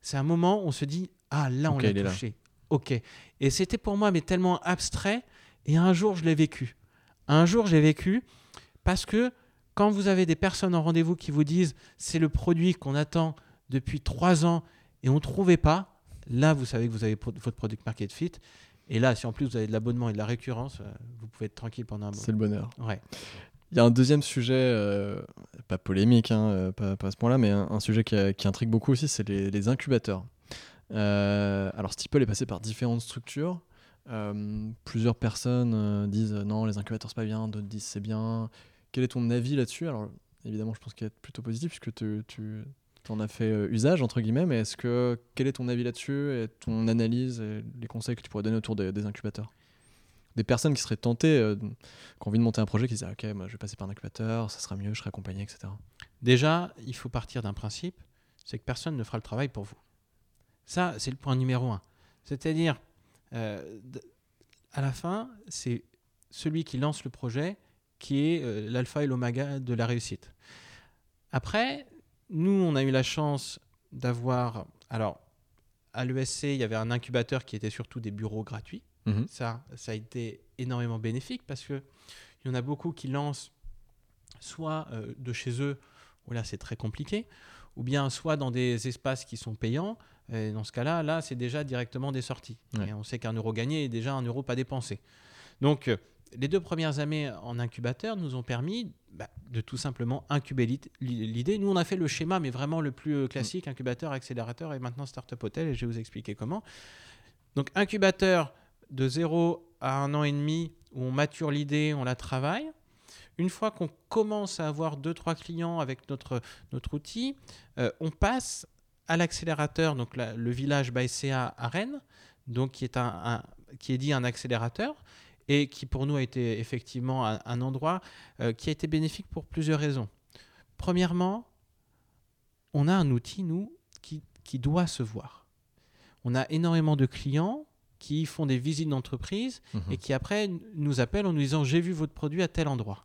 C'est un moment où on se dit ah, là, on l'a touché. Ok. Et c'était pour moi, mais tellement abstrait. Et un jour, je l'ai vécu. Un jour, j'ai vécu parce que quand vous avez des personnes en rendez-vous qui vous disent c'est le produit qu'on attend depuis trois ans et on ne trouvait pas, Là, vous savez que vous avez votre product market fit. Et là, si en plus vous avez de l'abonnement et de la récurrence, euh, vous pouvez être tranquille pendant un moment. C'est le bonheur. Ouais. Il y a un deuxième sujet, euh, pas polémique, hein, euh, pas, à ce point-là, mais un, sujet qui, intrigue beaucoup aussi, c'est les, incubateurs. alors, Steeple est passé par différentes structures. plusieurs personnes disent non, les incubateurs c'est pas bien, d'autres disent c'est bien. Quel est ton avis là-dessus? Alors, évidemment, je pense qu'il est plutôt positif puisque tu, tu en as fait euh, usage, entre guillemets, mais est-ce que, quel est ton avis là-dessus et ton analyse et les conseils que tu pourrais donner autour des, incubateurs? Des personnes qui seraient tentées, euh, qui ont envie de monter un projet, qui disent Ok, moi je vais passer par un incubateur, ça sera mieux, je serai accompagné, etc. Déjà, il faut partir d'un principe c'est que personne ne fera le travail pour vous. Ça, c'est le point numéro un. C'est-à-dire, euh, à la fin, c'est celui qui lance le projet qui est l'alpha et l'oméga de la réussite. Après, nous, on a eu la chance d'avoir. Alors, à l'ESC, il y avait un incubateur qui était surtout des bureaux gratuits. Mhm. Ça, ça a été énormément bénéfique parce qu'il y en a beaucoup qui lancent soit euh, de chez eux, où là c'est très compliqué, ou bien soit dans des espaces qui sont payants. Et dans ce cas-là, là, c'est déjà directement des sorties. Et on sait qu'un euro gagné est déjà un euro pas dépensé. Donc, les deux premières années en incubateur nous ont permis bah, de tout simplement incuber l'idée. Nous, on a fait le schéma, mais vraiment le plus euh, classique, incubateur, accélérateur et maintenant Startup Hotel, et je vais vous expliquer comment. Donc, incubateur de 0 à un an et demi, où on mature l'idée, on la travaille. Une fois qu'on commence à avoir 2-3 clients avec notre, notre outil, euh, on passe à l'accélérateur, donc le village ByCA à Rennes, donc qui est, un, qui est dit un accélérateur et qui pour nous a été effectivement un, endroit euh, qui a été bénéfique pour plusieurs raisons. Premièrement, on a un outil, nous, qui, qui doit se voir. On a énormément de clients qui font des visites d'entreprise mhm. et qui après nous appellent en nous disant j'ai vu votre produit à tel endroit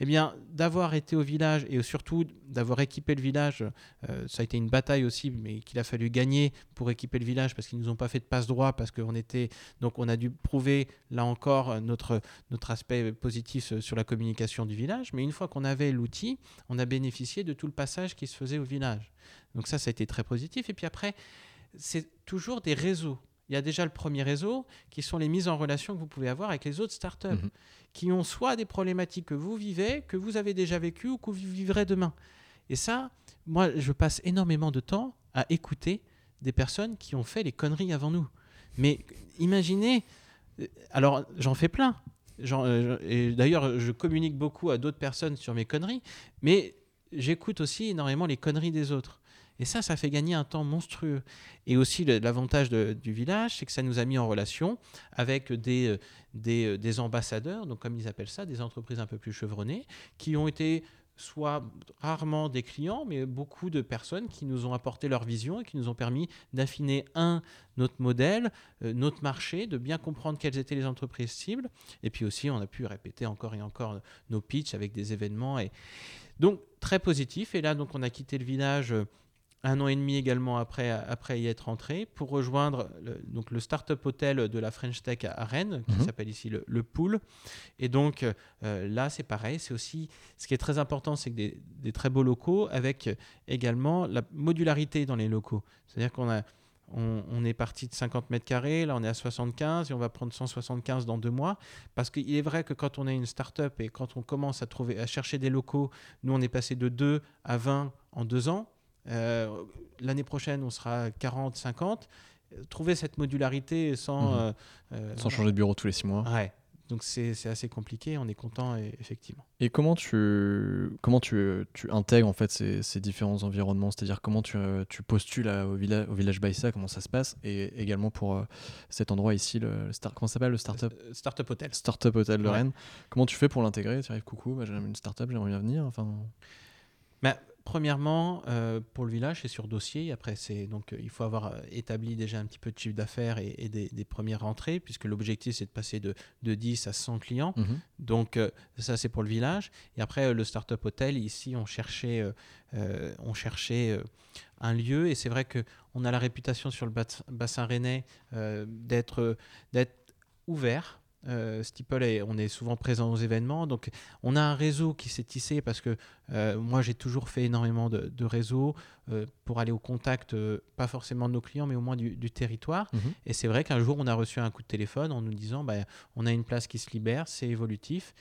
eh bien, d'avoir été au village et surtout d'avoir équipé le village, euh, ça a été une bataille aussi, mais qu'il a fallu gagner pour équiper le village parce qu'ils nous ont pas fait de passe droit, parce qu'on était, donc on a dû prouver là encore notre, notre aspect positif sur la communication du village. Mais une fois qu'on avait l'outil, on a bénéficié de tout le passage qui se faisait au village. Donc ça, ça a été très positif. Et puis après, c'est toujours des réseaux. Il y a déjà le premier réseau, qui sont les mises en relation que vous pouvez avoir avec les autres startups, mhm. qui ont soit des problématiques que vous vivez, que vous avez déjà vécues ou que vous vivrez demain. Et ça, moi, je passe énormément de temps à écouter des personnes qui ont fait les conneries avant nous. Mais imaginez, euh, alors j'en fais plein. Euh, et d'ailleurs, je communique beaucoup à d'autres personnes sur mes conneries, mais j'écoute aussi énormément les conneries des autres. Et ça, ça fait gagner un temps monstrueux. Et aussi, l'avantage du village, c'est que ça nous a mis en relation avec des, euh, euh, des, ambassadeurs, donc comme ils appellent ça, des entreprises un peu plus chevronnées, qui ont été soit rarement des clients, mais beaucoup de personnes qui nous ont apporté leur vision et qui nous ont permis d'affiner, un, notre modèle, euh, notre marché, de bien comprendre quelles étaient les entreprises cibles. Et puis aussi, on a pu répéter encore et encore nos pitchs avec des événements. Et... Donc, très positif. Et là, donc, on a quitté le village un an et demi également après, après y être entré, pour rejoindre le, donc le Startup Hotel de la French Tech à Rennes, qui mhm. s'appelle ici le, le, Pool. Et donc euh, là, c'est pareil. C'est aussi ce qui est très important, c'est que des, des, très beaux locaux avec également la modularité dans les locaux. C'est-à-dire qu'on a on, est parti de 50 mètres carrés, là on est à 75 et on va prendre 175 dans deux mois. Parce qu'il est vrai que quand on est une start-up et quand on commence à, trouver, à chercher des locaux, nous on est passé de 2 à 20 en deux ans. Euh, l'année prochaine, on sera 40, 50. Trouver cette modularité sans. Mhm. Euh, euh, sans changer de bureau tous les six mois. Ouais. Donc c'est assez compliqué, on est content effectivement. Et comment tu, comment tu, tu intègres en fait ces, ces différents environnements? C'est-à-dire comment tu, tu postules au, village, au village Baïsa, comment ça se passe? Et également pour cet endroit ici, le, star, comment s'appelle le Startup? Startup Hotel. Startup Hotel de Rennes. Comment tu fais pour l'intégrer? Tu arrives, coucou, bah, j'ai une startup, j'aimerais bien venir. Enfin... Bah, Premièrement, euh, pour le village, c'est sur dossier. Après, c'est donc euh, il faut avoir euh, établi déjà un petit peu de chiffre d'affaires et, des, premières rentrées, puisque l'objectif c'est de passer de, de, 10 à 100 clients. Mhm. Donc ça, c'est pour le village. Et après, le startup hôtel, ici, on cherchait, on cherchait un lieu. Et c'est vrai que on a la réputation sur le bassin rennais d'être d'être ouvert euh, on est souvent présent aux événements. Donc, on a un réseau qui s'est tissé parce que euh, moi, j'ai toujours fait énormément de, réseaux euh, pour aller au contact, pas forcément de nos clients, mais au moins du, territoire. Mhm. Et c'est vrai qu'un jour, on a reçu un coup de téléphone en nous disant bah, on a une place qui se libère, c'est évolutif.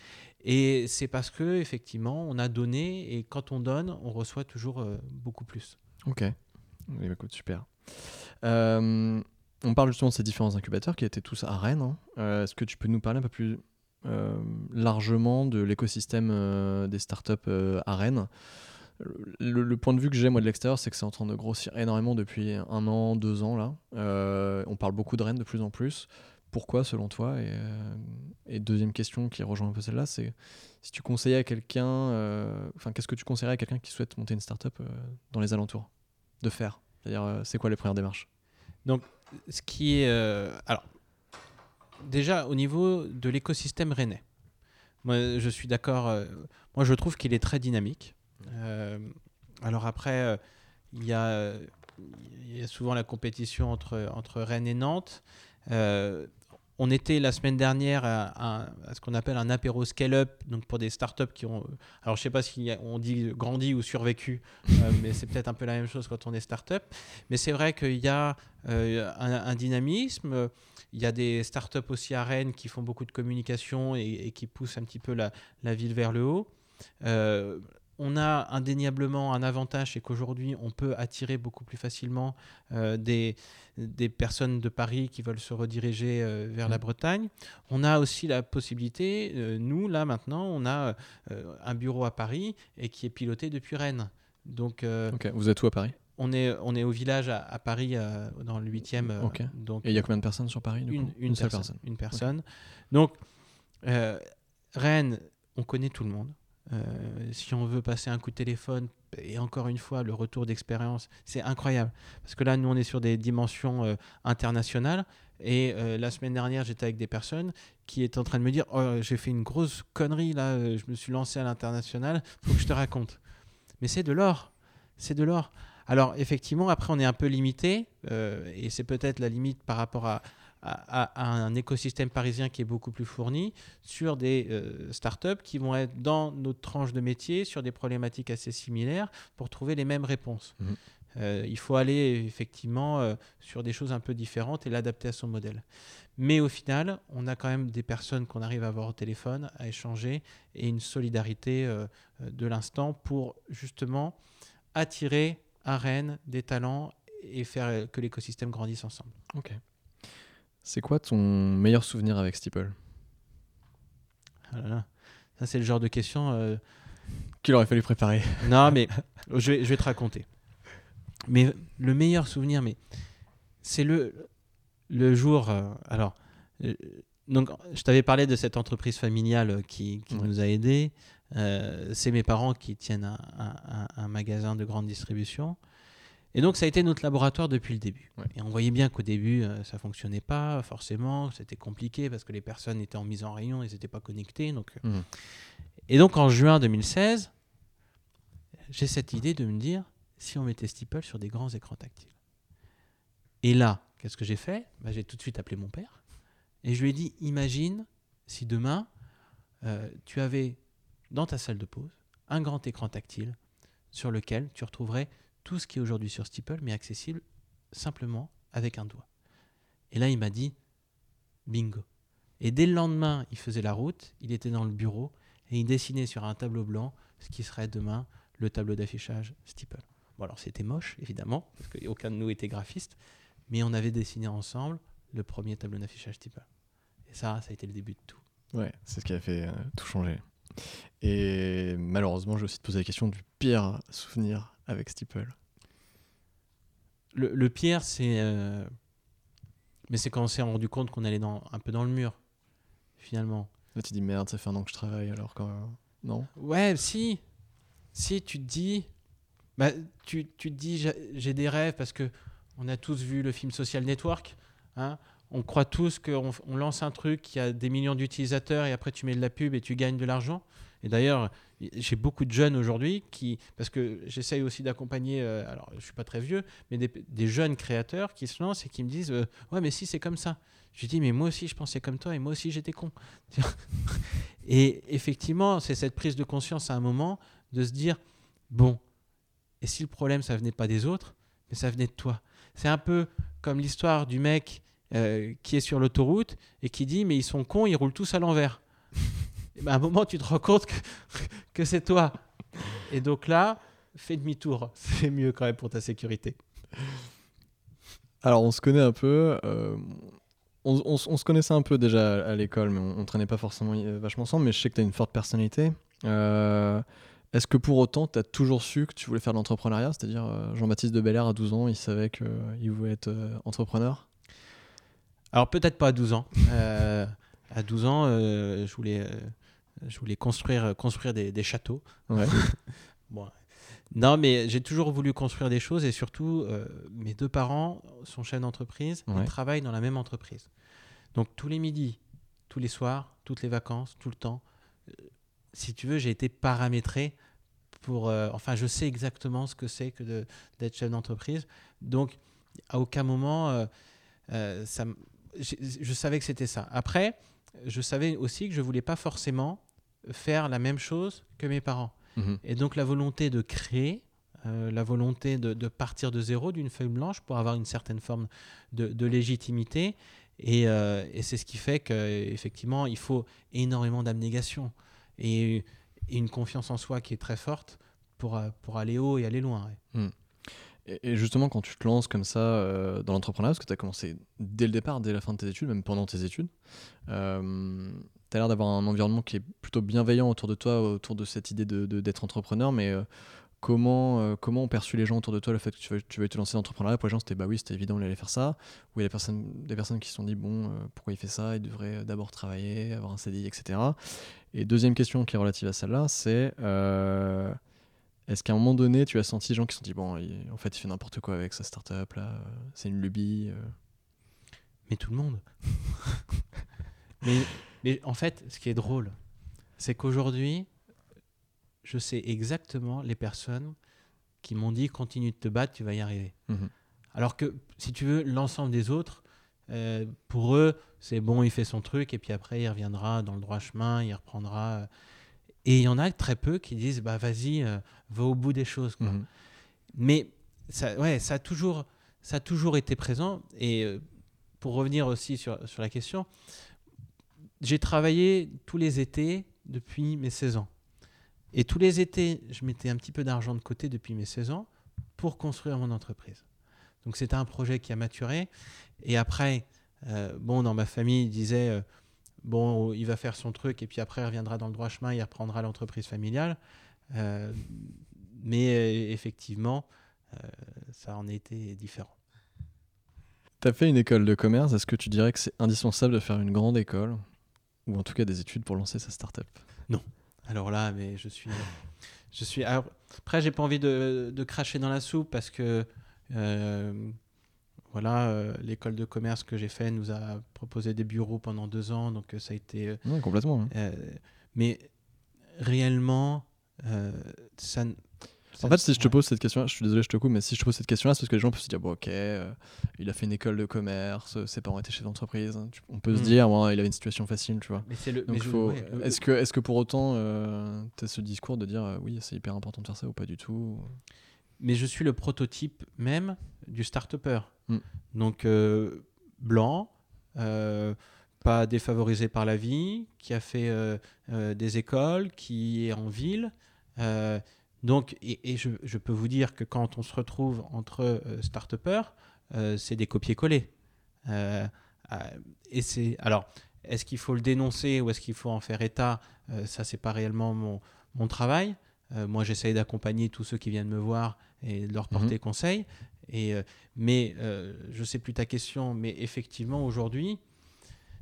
Et c'est parce que effectivement, on a donné et quand on donne, on reçoit toujours beaucoup plus. Ok. Bah, écoute, super. On parle justement de ces différents incubateurs qui étaient tous à Rennes. Hein. Euh, est-ce que tu peux nous parler un peu plus euh, largement de l'écosystème euh, des startups à Rennes? Le, point de vue que j'ai moi de l'extérieur, c'est que c'est en train de grossir énormément depuis un an, deux ans là. on parle beaucoup de Rennes de plus en plus. Pourquoi selon toi? Et, deuxième question qui rejoint un peu celle-là, c'est si tu conseillais à quelqu'un, enfin qu'est-ce que tu conseillerais à quelqu'un qui souhaite monter une startup dans les alentours? De faire? C'est-à-dire c'est quoi les premières démarches? Donc ce qui est. Euh, alors, déjà, au niveau de l'écosystème rennais, moi, je suis d'accord. Euh, moi, je trouve qu'il est très dynamique. Euh, alors, après, il y, y a souvent la compétition entre, entre Rennes et Nantes. On était la semaine dernière à, ce qu'on appelle un apéro scale-up, donc pour des startups qui ont. Alors, je sais pas si on dit grandi ou survécu, *laughs* mais c'est peut-être un peu la même chose quand on est startup. Mais c'est vrai qu'il y a un, dynamisme. Il y a des startups aussi à Rennes qui font beaucoup de communication et, qui poussent un petit peu la, la ville vers le haut on a indéniablement un avantage, c'est qu'aujourd'hui, on peut attirer beaucoup plus facilement euh, des, des, personnes de Paris qui veulent se rediriger euh, vers la mmh. Bretagne. On a aussi la possibilité, euh, nous, là, maintenant, on a un bureau à Paris et qui est piloté depuis Rennes. Donc, Vous êtes où à Paris? on est, on est au village à, Paris, dans le 8e. Donc, et il y a combien de personnes sur Paris une, une, seule personne. Une personne. Donc, Rennes, on connaît tout le monde. Euh, si on veut passer un coup de téléphone, et encore une fois, le retour d'expérience, c'est incroyable. Parce que là, nous, on est sur des dimensions euh, internationales. Et euh, la semaine dernière, j'étais avec des personnes qui étaient en train de me dire oh, j'ai fait une grosse connerie là, je me suis lancé à l'international, faut que je te raconte. Mais c'est de l'or. C'est de l'or. Alors, effectivement, après, on est un peu limité. et c'est peut-être la limite par rapport à, à, un écosystème parisien qui est beaucoup plus fourni sur des euh, startups qui vont être dans notre tranche de métier sur des problématiques assez similaires pour trouver les mêmes réponses. Mhm. Euh, il faut aller effectivement euh, sur des choses un peu différentes et l'adapter à son modèle. Mais au final, on a quand même des personnes qu'on arrive à avoir au téléphone, à échanger et une solidarité de l'instant pour justement attirer à Rennes des talents et faire que l'écosystème grandisse ensemble. Ok. C'est quoi ton meilleur souvenir avec Steeple? Ah Ça, c'est le genre de question. Euh, Qu'il aurait fallu préparer. *laughs* Non, mais je vais, je vais te raconter. Mais le meilleur souvenir, mais c'est le, le jour. Euh, alors, euh, donc, je t'avais parlé de cette entreprise familiale qui, qui nous a aidés. c'est mes parents qui tiennent un, un, magasin de grande distribution. Et donc, ça a été notre laboratoire depuis le début. Et on voyait bien qu'au début, ça euh, ça fonctionnait pas forcément, c'était compliqué parce que les personnes étaient en mise en rayon, ils n'étaient pas connectés. Donc... Euh. Mmh. Et donc, en juin 2016, j'ai cette idée de me dire si on mettait Steeple sur des grands écrans tactiles. Et là, qu'est-ce que j'ai fait? Bah, J'ai tout de suite appelé mon père et je lui ai dit imagine si demain, euh, tu avais dans ta salle de pause un grand écran tactile sur lequel tu retrouverais tout ce qui est aujourd'hui sur Steeple, mais accessible simplement avec un doigt. Et là, il m'a dit bingo. Et dès le lendemain, il faisait la route, il était dans le bureau et il dessinait sur un tableau blanc ce qui serait demain le tableau d'affichage Steeple. Bon, alors c'était moche, évidemment, parce qu'aucun de nous était graphiste, mais on avait dessiné ensemble le premier tableau d'affichage Steeple. Et ça, ça a été le début de tout. Ouais, c'est ce qui a fait euh, tout changer. Et malheureusement, je vais aussi te poser la question du pire souvenir avec Steeple le, le, pire, c'est. Euh, mais c'est quand on s'est rendu compte qu'on allait dans, un peu dans le mur, finalement. Là, tu dis merde, ça fait un an que je travaille alors quand. Non? Ouais, si. Si, tu te dis. Bah, tu, tu te dis, j'ai des rêves parce que on a tous vu le film Social Network. Hein on croit tous qu'on on lance un truc qui a des millions d'utilisateurs et après tu mets de la pub et tu gagnes de l'argent. Et d'ailleurs, j'ai beaucoup de jeunes aujourd'hui qui, parce que j'essaye aussi d'accompagner, euh, alors je suis pas très vieux, mais des, jeunes créateurs qui se lancent et qui me disent euh, Ouais, mais si c'est comme ça. Je dis Mais moi aussi je pensais comme toi et moi aussi j'étais con. *laughs* et effectivement, c'est cette prise de conscience à un moment de se dire Bon, et si le problème ça venait pas des autres, mais ça venait de toi C'est un peu comme l'histoire du mec euh, qui est sur l'autoroute et qui dit Mais ils sont cons, ils roulent tous à l'envers. Ben, à un moment, tu te rends compte que, c'est toi. Et donc là, fais demi-tour. *laughs* C'est mieux quand même pour ta sécurité. Alors, on se connaît un peu. Euh, on, on, se connaissait un peu déjà à, l'école, mais on, ne traînait pas forcément euh, vachement ensemble. Mais je sais que tu as une forte personnalité. Est-ce que pour autant, tu as toujours su que tu voulais faire de l'entrepreneuriat? C'est-à-dire, Jean-Baptiste de Belair, à 12 ans, il savait qu'il voulait être entrepreneur? Alors, peut-être pas à 12 ans. à 12 ans, je voulais je voulais construire, construire des, châteaux. *laughs* bon. Non, mais j'ai toujours voulu construire des choses et surtout, euh, mes deux parents sont chefs d'entreprise et travaillent dans la même entreprise. Donc tous les midis, tous les soirs, toutes les vacances, tout le temps, euh, si tu veux, j'ai été paramétré pour... Euh, enfin, je sais exactement ce que c'est que d'être chef d'entreprise. Donc, à aucun moment, ça je savais que c'était ça. Après, je savais aussi que je voulais pas forcément faire la même chose que mes parents. Mhm. Et donc la volonté de créer, euh, la volonté de, partir de zéro d'une feuille blanche pour avoir une certaine forme de, légitimité. Euh, et, c'est ce qui fait qu'effectivement, il faut énormément d'abnégation et, une confiance en soi qui est très forte pour, pour aller haut et aller loin. Mhm. Et justement, quand tu te lances comme ça euh, dans l'entrepreneuriat, parce que tu as commencé dès le départ, dès la fin de tes études, même pendant tes études, euh, tu as l'air d'avoir un environnement qui est plutôt bienveillant autour de toi, autour de cette idée d'être de, entrepreneur, mais euh, comment, comment ont perçu les gens autour de toi le fait que tu veuilles, te lancer dans l'entrepreneuriat? Pour les gens, c'était bah oui, c'était évident, il allait faire ça. Ou il y a des personnes, des personnes qui se sont dit, bon, pourquoi il fait ça? Il devrait d'abord travailler, avoir un CDI, etc. Et deuxième question qui est relative à celle-là, c'est est-ce qu'à un moment donné, tu as senti des gens qui se sont dit, bon, en fait, il fait n'importe quoi avec sa startup, là, euh, c'est une lubie euh. Mais tout le monde. *laughs* mais, mais en fait, ce qui est drôle, c'est qu'aujourd'hui, je sais exactement les personnes qui m'ont dit, continue de te battre, tu vas y arriver. Mhm. Alors que, si tu veux, l'ensemble des autres, euh, pour eux, c'est bon, il fait son truc, et puis après, il reviendra dans le droit chemin, il reprendra. Et il y en a très peu qui disent bah vas-y, euh, va au bout des choses. Mhm. Mais ça, ouais, ça a toujours, ça a toujours été présent. Et euh, pour revenir aussi sur, sur la question, j'ai travaillé tous les étés depuis mes 16 ans. Et tous les étés, je mettais un petit peu d'argent de côté depuis mes 16 ans pour construire mon entreprise. Donc c'était un projet qui a maturé. Et après, euh, bon, dans ma famille, ils disaient bon, il va faire son truc et puis après, il reviendra dans le droit chemin, il reprendra l'entreprise familiale. Euh, mais euh, effectivement, euh, ça en a été différent. Tu as fait une école de commerce. Est-ce que tu dirais que c'est indispensable de faire une grande école? Ou en tout cas des études pour lancer sa start-up? Non. Alors là, mais je suis. je suis après, j'ai pas envie de, de, cracher dans la soupe parce que voilà, euh, l'école de commerce que j'ai fait nous a proposé des bureaux pendant deux ans, donc euh, ça a été. Euh, complètement. mais réellement, ça. En fait, si je te pose cette question, je suis désolé, je te coupe, mais si je te pose cette question-là, c'est parce que les gens peuvent se dire, bon, ok, il a fait une école de commerce, ses parents étaient chefs d'entreprise. On peut se mm. dire, il avait une situation facile, tu vois. Mais c'est le. Est-ce que, est que pour autant, tu as ce discours de dire, oui, c'est hyper important de faire ça ou pas du tout Mais je suis le prototype même du start-upper. Mm. Donc, euh, blanc, euh, pas défavorisé par la vie, qui a fait euh, des écoles, qui est en ville. donc, et, je, peux vous dire que quand on se retrouve entre start-upers, c'est des copier-coller. et c'est alors, est-ce qu'il faut le dénoncer ou est-ce qu'il faut en faire état? Ça, c'est pas réellement mon, mon travail. moi, j'essaye d'accompagner tous ceux qui viennent me voir et de leur porter mm-hmm. conseil. Et, euh, mais euh, je sais plus ta question, mais effectivement, aujourd'hui.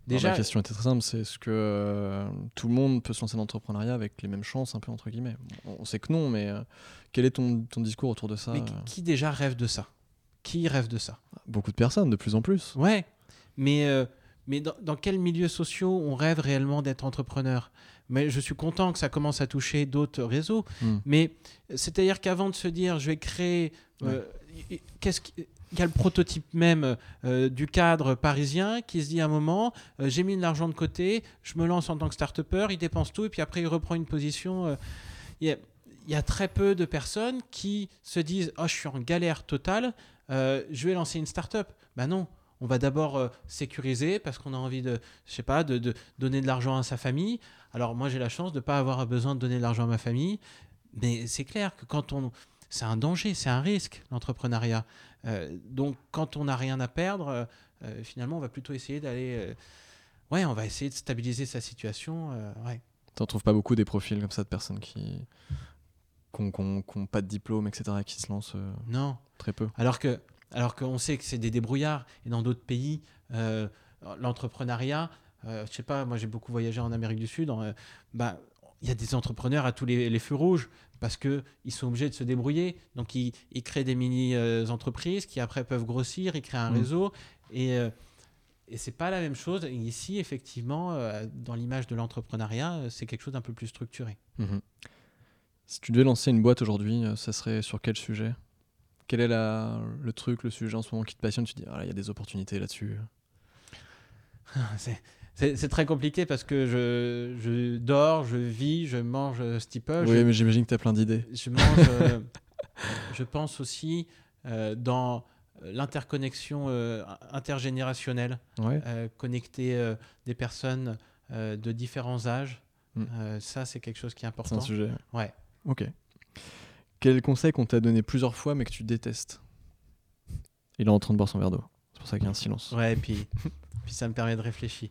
Déjà, la question était très simple c'est est-ce que euh, tout le monde peut se lancer dans l'entrepreneuriat avec les mêmes chances, un peu entre guillemets On sait que non, mais quel est ton, ton, discours autour de ça mais Qui déjà rêve de ça? Qui rêve de ça? Beaucoup de personnes, de plus en plus. Ouais, mais, mais dans, dans quels milieux sociaux on rêve réellement d'être entrepreneur? Mais je suis content que ça commence à toucher d'autres réseaux. Hmm. Mais c'est-à-dire qu'avant de se dire, je vais créer qu'est-ce il y a le prototype même euh, du cadre parisien qui se dit à un moment euh, j'ai mis de l'argent de côté, je me lance en tant que start-upper, il dépense tout et puis après il reprend une position. Euh, il, y a, très peu de personnes qui se disent oh, je suis en galère totale, je vais lancer une start-up. Ben non, on va d'abord sécuriser parce qu'on a envie de, je sais pas, de, de donner de l'argent à sa famille. Alors moi j'ai la chance de ne pas avoir besoin de donner de l'argent à ma famille, mais c'est clair que quand on c'est un danger, c'est un risque, l'entrepreneuriat. Euh, donc, quand on n'a rien à perdre, euh, euh, finalement, on va plutôt essayer d'aller. ouais, on va essayer de stabiliser sa situation. ouais. Tu n'en trouves pas beaucoup des profils comme ça de personnes qui n'ont pas de diplôme, etc., qui se lancent Non. Très peu. Alors que alors qu'on sait que c'est des débrouillards. Et dans d'autres pays, l'entrepreneuriat, je sais pas, moi j'ai beaucoup voyagé en Amérique du Sud, bah, il y a des entrepreneurs à tous les, les feux rouges parce qu'ils sont obligés de se débrouiller. Donc, ils, créent des mini-entreprises qui après peuvent grossir, ils créent un mm. réseau. Et, euh, et c'est pas la même chose. ici, effectivement, euh, dans l'image de l'entrepreneuriat, euh, c'est quelque chose d'un peu plus structuré. Mm-hmm. Si tu devais lancer une boîte aujourd'hui, ça serait sur quel sujet? Quel est la, le truc, le sujet en ce moment qui te passionne? Tu dis, ah, il y a des opportunités là-dessus *laughs* C'est très compliqué parce que je, je, dors, je vis, je mange Steeple. Oui, mais j'imagine que tu as plein d'idées. Je mange. *laughs* je pense aussi dans l'interconnexion intergénérationnelle, connecter des personnes de différents âges. Hmm. ça, c'est quelque chose qui est important. C'est un sujet. Ouais. Ok. Quel conseil qu'on t'a donné plusieurs fois mais que tu détestes Il est en train de boire son verre d'eau. C'est pour ça qu'il y a un silence. Ouais, et puis, *laughs* puis ça me permet de réfléchir.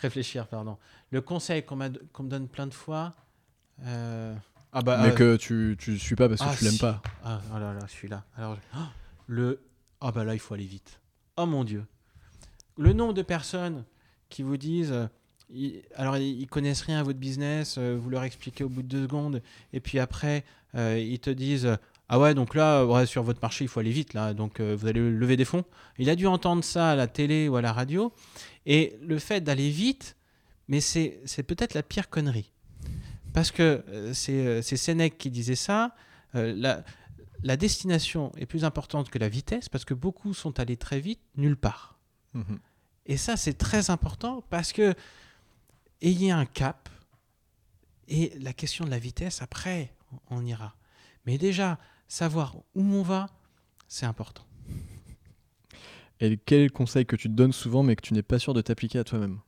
Réfléchir, pardon. Le conseil qu'on me donne plein de fois. Euh, ah bah, mais euh, que tu, tu suis pas parce que ah, tu l'aimes pas. Ah oh là là, celui-là. Alors, oh, le. Ah bah là, il faut aller vite. Oh mon Dieu. Le nombre de personnes qui vous disent alors ils connaissent rien à votre business, euh, vous leur expliquez au bout de deux secondes, et puis après euh, ils te disent ah ouais donc là sur votre marché il faut aller vite là, donc euh, vous allez lever des fonds. Il a dû entendre ça à la télé ou à la radio, et le fait d'aller vite, mais c'est peut-être la pire connerie, parce que c'est Sénèque qui disait ça. La, la, destination est plus importante que la vitesse parce que beaucoup sont allés très vite nulle part. Mmh et ça, c'est très important parce que ayez un cap. Et la question de la vitesse, après, on ira. Mais déjà, savoir où on va, c'est important. Et quel conseil que tu te donnes souvent, mais que tu n'es pas sûr de t'appliquer à toi-même?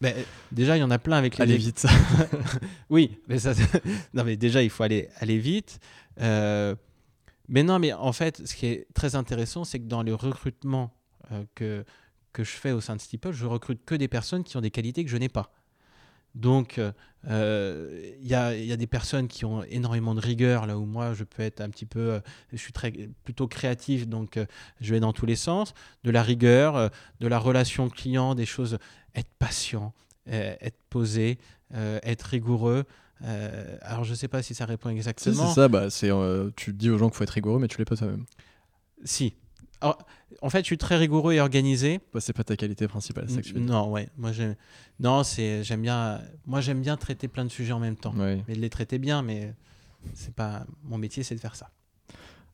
Ben, déjà, il y en a plein avec les. Aller vite, ça. *laughs* oui, mais ça. *laughs* non, mais déjà, il faut aller, aller vite. Euh, mais non, mais en fait, ce qui est très intéressant, c'est que dans le recrutement euh, que, que je fais au sein de Steeple, je recrute que des personnes qui ont des qualités que je n'ai pas. Donc, euh, il y, a, des personnes qui ont énormément de rigueur, là où moi, je peux être un petit peu, euh, je suis très, plutôt créatif, donc euh, je vais dans tous les sens. De la rigueur, de la relation client, des choses, être patient, être posé, être rigoureux. alors, je ne sais pas si ça répond exactement. c'est ça, bah, tu dis aux gens qu'il faut être rigoureux, mais tu l'es pas toi-même. Si, en fait, je suis très rigoureux et organisé. Bah, c'est pas ta qualité principale, ça que tu veux Non, ouais. Moi, j'aime. Non, c'est j'aime bien. Moi, j'aime bien traiter plein de sujets en même temps. Mais de les traiter bien, mais c'est pas mon métier, c'est de faire ça.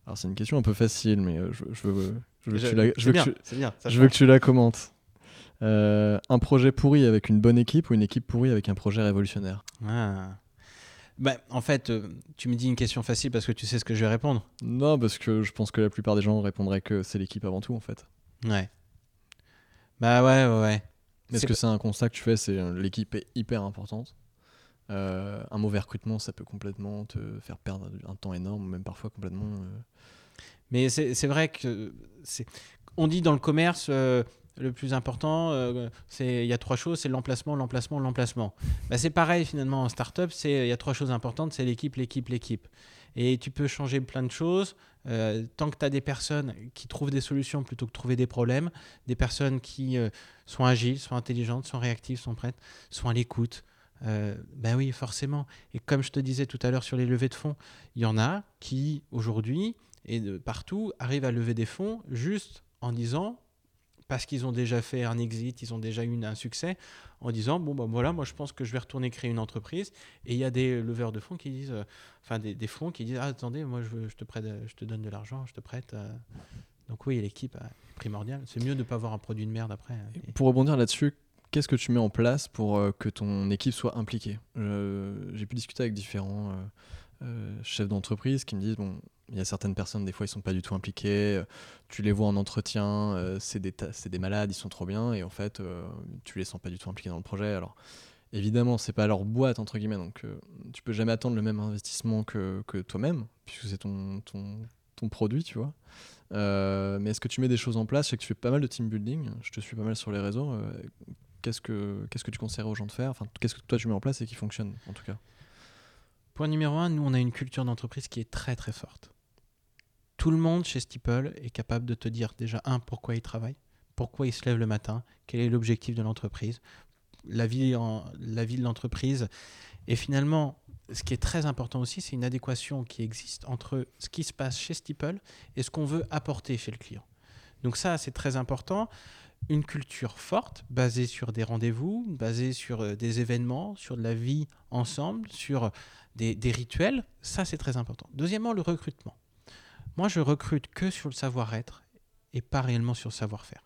Alors, c'est une question un peu facile, mais euh, je, veux, je veux que tu la, je veux que tu, je veux que tu la commentes. Euh, un projet pourri avec une bonne équipe ou une équipe pourrie avec un projet révolutionnaire? Ah. Bah, en fait, euh, tu me dis une question facile parce que tu sais ce que je vais répondre. Non, parce que je pense que la plupart des gens répondraient que c'est l'équipe avant tout, en fait. Ouais. Bah ouais, ouais, ouais. Est-ce que c'est un constat que tu fais C'est euh, l'équipe est hyper importante. Euh, un mauvais recrutement, ça peut complètement te faire perdre un temps énorme, même parfois complètement. Mais c'est vrai que c'est. On dit dans le commerce, le plus important, euh, il y a trois choses, c'est l'emplacement, l'emplacement, l'emplacement. Bah, c'est pareil finalement en startup, c'est il y a trois choses importantes, c'est l'équipe, l'équipe, l'équipe. Et tu peux changer plein de choses euh, tant que tu as des personnes qui trouvent des solutions plutôt que trouver des problèmes, des personnes qui euh, sont agiles, sont intelligentes, sont réactives, sont prêtes, sont à l'écoute. ben oui, forcément. Et comme je te disais tout à l'heure sur les levées de fonds, il y en a qui aujourd'hui et partout arrivent à lever des fonds juste en disant parce qu'ils ont déjà fait un exit, ils ont déjà eu un succès, en disant bon ben voilà, moi je pense que je vais retourner créer une entreprise. Et il y a des leveurs de fonds qui disent, euh, enfin des, fonds qui disent ah, attendez, moi je, te prête, je te donne de l'argent, je te prête. Euh. Donc oui, l'équipe primordiale. C'est mieux de ne pas avoir un produit de merde après. Hein. Pour rebondir là-dessus, qu'est-ce que tu mets en place pour euh, que ton équipe soit impliquée? J'ai pu discuter avec différents chefs d'entreprise qui me disent bon il y a certaines personnes, des fois, ils sont pas du tout impliqués. Euh, tu les vois en entretien, euh, c'est des, des, malades, ils sont trop bien, et en fait, euh, tu les sens pas du tout impliqués dans le projet. Alors, évidemment, c'est pas leur boîte, entre guillemets, donc tu peux jamais attendre le même investissement que, que toi-même, puisque c'est ton, ton, ton, produit, tu vois. mais est-ce que tu mets des choses en place? Je sais que tu fais pas mal de team building, je te suis pas mal sur les réseaux. qu'est-ce, que, que tu conseillerais aux gens de faire? Enfin, Qu'est-ce que toi tu mets en place et qui fonctionne, en tout cas? Point numéro un, nous, on a une culture d'entreprise qui est très très forte. Tout le monde chez Steeple est capable de te dire déjà, un, pourquoi il travaille, pourquoi il se lève le matin, quel est l'objectif de l'entreprise, la vie, de l'entreprise. Et finalement, ce qui est très important aussi, c'est une adéquation qui existe entre ce qui se passe chez Steeple et ce qu'on veut apporter chez le client. Donc ça, c'est très important. Une culture forte, basée sur des rendez-vous, basée sur euh, des événements, sur de la vie ensemble, sur des rituels, ça c'est très important. Deuxièmement, le recrutement. Moi, je recrute que sur le savoir-être et pas réellement sur le savoir-faire.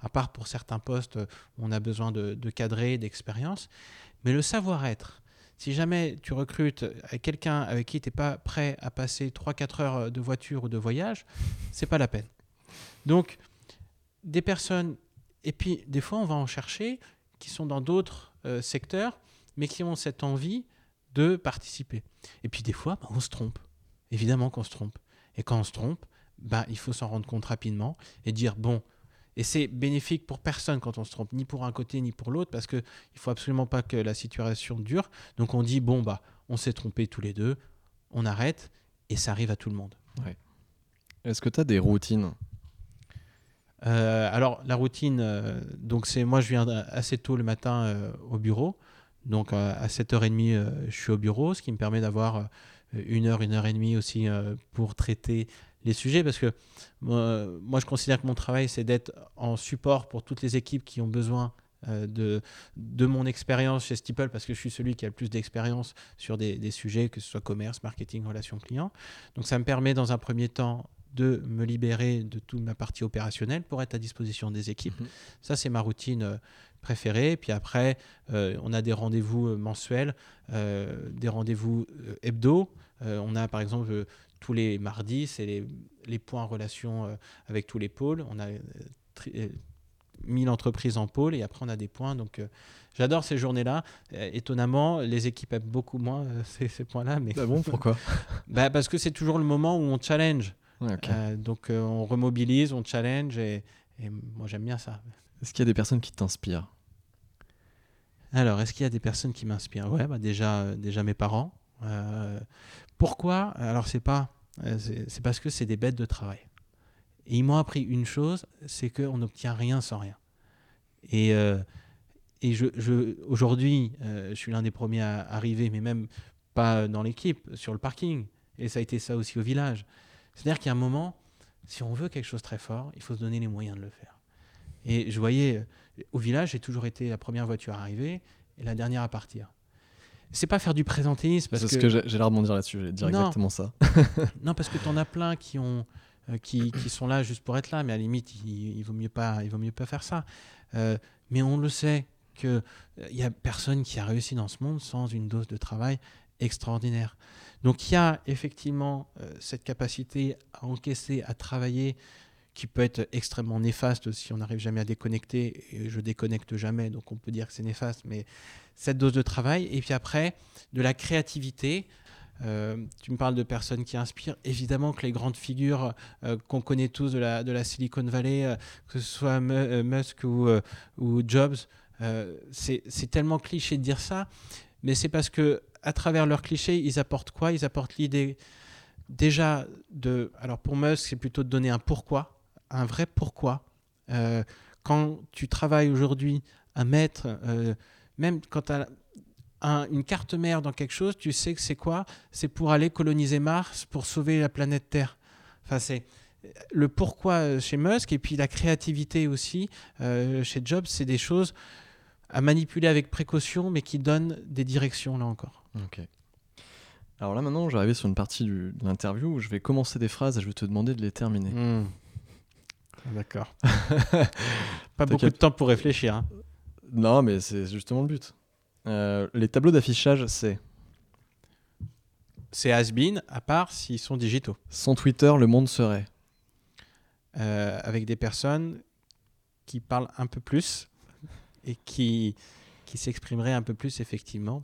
à part pour certains postes où on a besoin de, cadrer, d'expérience. Mais le savoir-être, si jamais tu recrutes quelqu'un avec qui tu n'es pas prêt à passer 3-4 heures de voiture ou de voyage, c'est pas la peine. Donc, des personnes, et puis des fois on va en chercher qui sont dans d'autres euh, secteurs, mais qui ont cette envie de participer. Et puis des fois, bah, on se trompe. Évidemment qu'on se trompe. Et quand on se trompe, bah, il faut s'en rendre compte rapidement et dire, bon, et c'est bénéfique pour personne quand on se trompe, ni pour un côté ni pour l'autre, parce qu'il ne faut absolument pas que la situation dure. Donc on dit, bon, bah, on s'est trompé tous les deux, on arrête, et ça arrive à tout le monde. Est-ce que tu as des routines? Euh, alors la routine, euh, donc c'est moi je viens assez tôt le matin euh, au bureau, donc à 7h30 je suis au bureau, ce qui me permet d'avoir une heure, une heure et demie aussi pour traiter les sujets, parce que moi je considère que mon travail c'est d'être en support pour toutes les équipes qui ont besoin de, de mon expérience chez Steeple, parce que je suis celui qui a le plus d'expérience sur des, des, sujets, que ce soit commerce, marketing, relations clients. Donc ça me permet dans un premier temps de me libérer de toute ma partie opérationnelle pour être à disposition des équipes. Mhm. Ça, c'est ma routine euh, préférée. Puis après, euh, on a des rendez-vous euh, mensuels, des rendez-vous hebdo. On a par exemple tous les mardis, c'est les, les, points en relation avec tous les pôles. On a 1000 entreprises en pôle et après on a des points. Donc j'adore ces journées-là. étonnamment, les équipes aiment beaucoup moins *laughs* ces, ces points-là. Mais... Ah bon, pourquoi? *laughs* Bah, Parce que c'est toujours le moment où on challenge. Euh, donc euh, on remobilise, on challenge et, moi j'aime bien ça. Est-ce qu'il y a des personnes qui t'inspirent? Alors, est-ce qu'il y a des personnes qui m'inspirent? Ouais, bah déjà, euh, déjà mes parents. Pourquoi? Alors c'est pas, c'est parce que c'est des bêtes de travail. Et ils m'ont appris une chose, c'est qu'on n'obtient rien sans rien. Et, et je, aujourd'hui, je suis l'un des premiers à arriver, mais même pas dans l'équipe, sur le parking. Et ça a été ça aussi au village. C'est-à-dire qu'il y a un moment, si on veut quelque chose très fort, il faut se donner les moyens de le faire. Et je voyais, euh, au village, j'ai toujours été la première voiture à arriver et la dernière à partir. C'est pas faire du présentéisme. C'est ce que j'allais rebondir là-dessus, j'allais dire exactement ça. *laughs* non, parce que tu en as plein qui, ont, euh, qui, qui, sont là juste pour être là, mais à la limite, il, il, vaut, mieux pas, il vaut mieux pas faire ça. Euh, mais on le sait, qu'il n'y a personne qui a réussi dans ce monde sans une dose de travail extraordinaire. Donc il y a effectivement euh, cette capacité à encaisser, à travailler, qui peut être extrêmement néfaste si on n'arrive jamais à déconnecter. Et je déconnecte jamais, donc on peut dire que c'est néfaste, mais cette dose de travail. Et puis après, de la créativité. Euh, tu me parles de personnes qui inspirent. Évidemment que les grandes figures euh, qu'on connaît tous de la, de la Silicon Valley, que ce soit Musk ou, ou Jobs, c'est tellement cliché de dire ça, mais c'est parce que à travers leurs clichés, ils apportent quoi? Ils apportent l'idée déjà de... Alors pour Musk, c'est plutôt de donner un pourquoi, un vrai pourquoi. Euh, quand tu travailles aujourd'hui à mettre, euh, même quand tu as une carte mère dans quelque chose, tu sais que c'est quoi? C'est pour aller coloniser Mars, pour sauver la planète Terre. Enfin, c'est le pourquoi chez Musk et puis la créativité aussi euh, chez Jobs, c'est des choses à manipuler avec précaution, mais qui donnent des directions là encore. Ok. Alors là maintenant, j'arrive sur une partie de l'interview où je vais commencer des phrases et je vais te demander de les terminer. Hmm. D'accord. *laughs* Pas beaucoup de temps pour réfléchir. Hein. Non, mais c'est justement le but. Euh, les tableaux d'affichage, c'est C'est has-been, à part s'ils sont digitaux. Sans Twitter, le monde serait euh, Avec des personnes qui parlent un peu plus et qui, qui s'exprimeraient un peu plus effectivement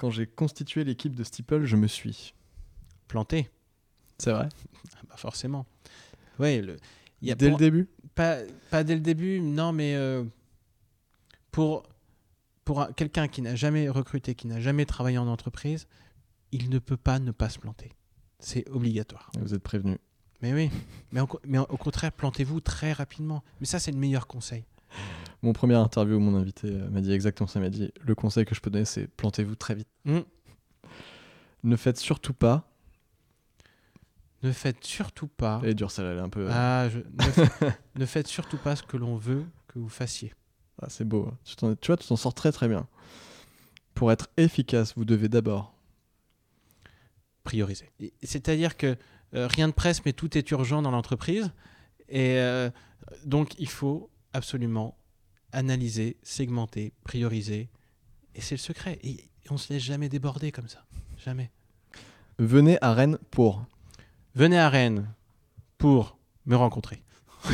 quand j'ai constitué l'équipe de Steeple, je me suis planté. C'est vrai ah bah Forcément. Ouais, le, y a dès le début pas, pas dès le début, non, mais euh, pour, pour quelqu'un qui n'a jamais recruté, qui n'a jamais travaillé en entreprise, il ne peut pas ne pas se planter. C'est obligatoire. Vous êtes prévenu. Mais oui, mais, mais au contraire, plantez-vous très rapidement. Mais ça, c'est le meilleur conseil. Mon premier interview, mon invité euh, m'a dit exactement ça. M'a dit le conseil que je peux donner, c'est plantez-vous très vite. Mm. Ne faites surtout pas. Ne faites surtout pas. Et dur, ça elle est un peu. Euh, ah, *laughs* ne, faites surtout pas ce que l'on veut que vous fassiez. Ah, c'est beau. Hein. Tu, tu, vois, tu t'en sors très très bien. Pour être efficace, vous devez d'abord prioriser. C'est-à-dire que euh, rien de presse, mais tout est urgent dans l'entreprise. Et donc il faut absolument analyser, segmenter, prioriser. Et c'est le secret. Et on se laisse jamais déborder comme ça. Jamais. Venez à Rennes pour. Venez à Rennes pour me rencontrer. *laughs*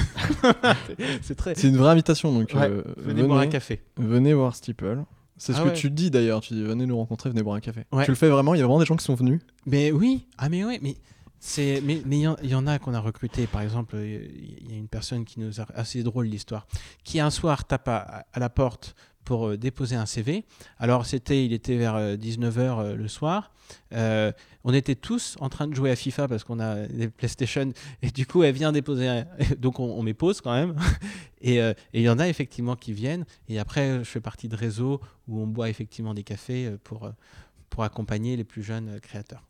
c'est très. C'est une vraie invitation donc. Euh, venez, boire un café. Venez voir Steeple. C'est ce ah que tu dis d'ailleurs. Tu dis venez nous rencontrer, venez boire un café. Tu le fais vraiment? Il y a vraiment des gens qui sont venus? Mais oui. Ah mais oui. Mais c'est mais il y, en a qu'on a recruté. Par exemple, il y a une personne qui nous a assez drôle l'histoire, qui un soir tape à, la porte pour euh, déposer un CV. Alors c'était, il était vers 19h euh, le soir. on était tous en train de jouer à FIFA parce qu'on a des PlayStation et du coup elle vient déposer *laughs* donc on, met pause quand même *laughs* et il y en a effectivement qui viennent et après je fais partie de réseaux où on boit effectivement des cafés pour, pour accompagner les plus jeunes créateurs.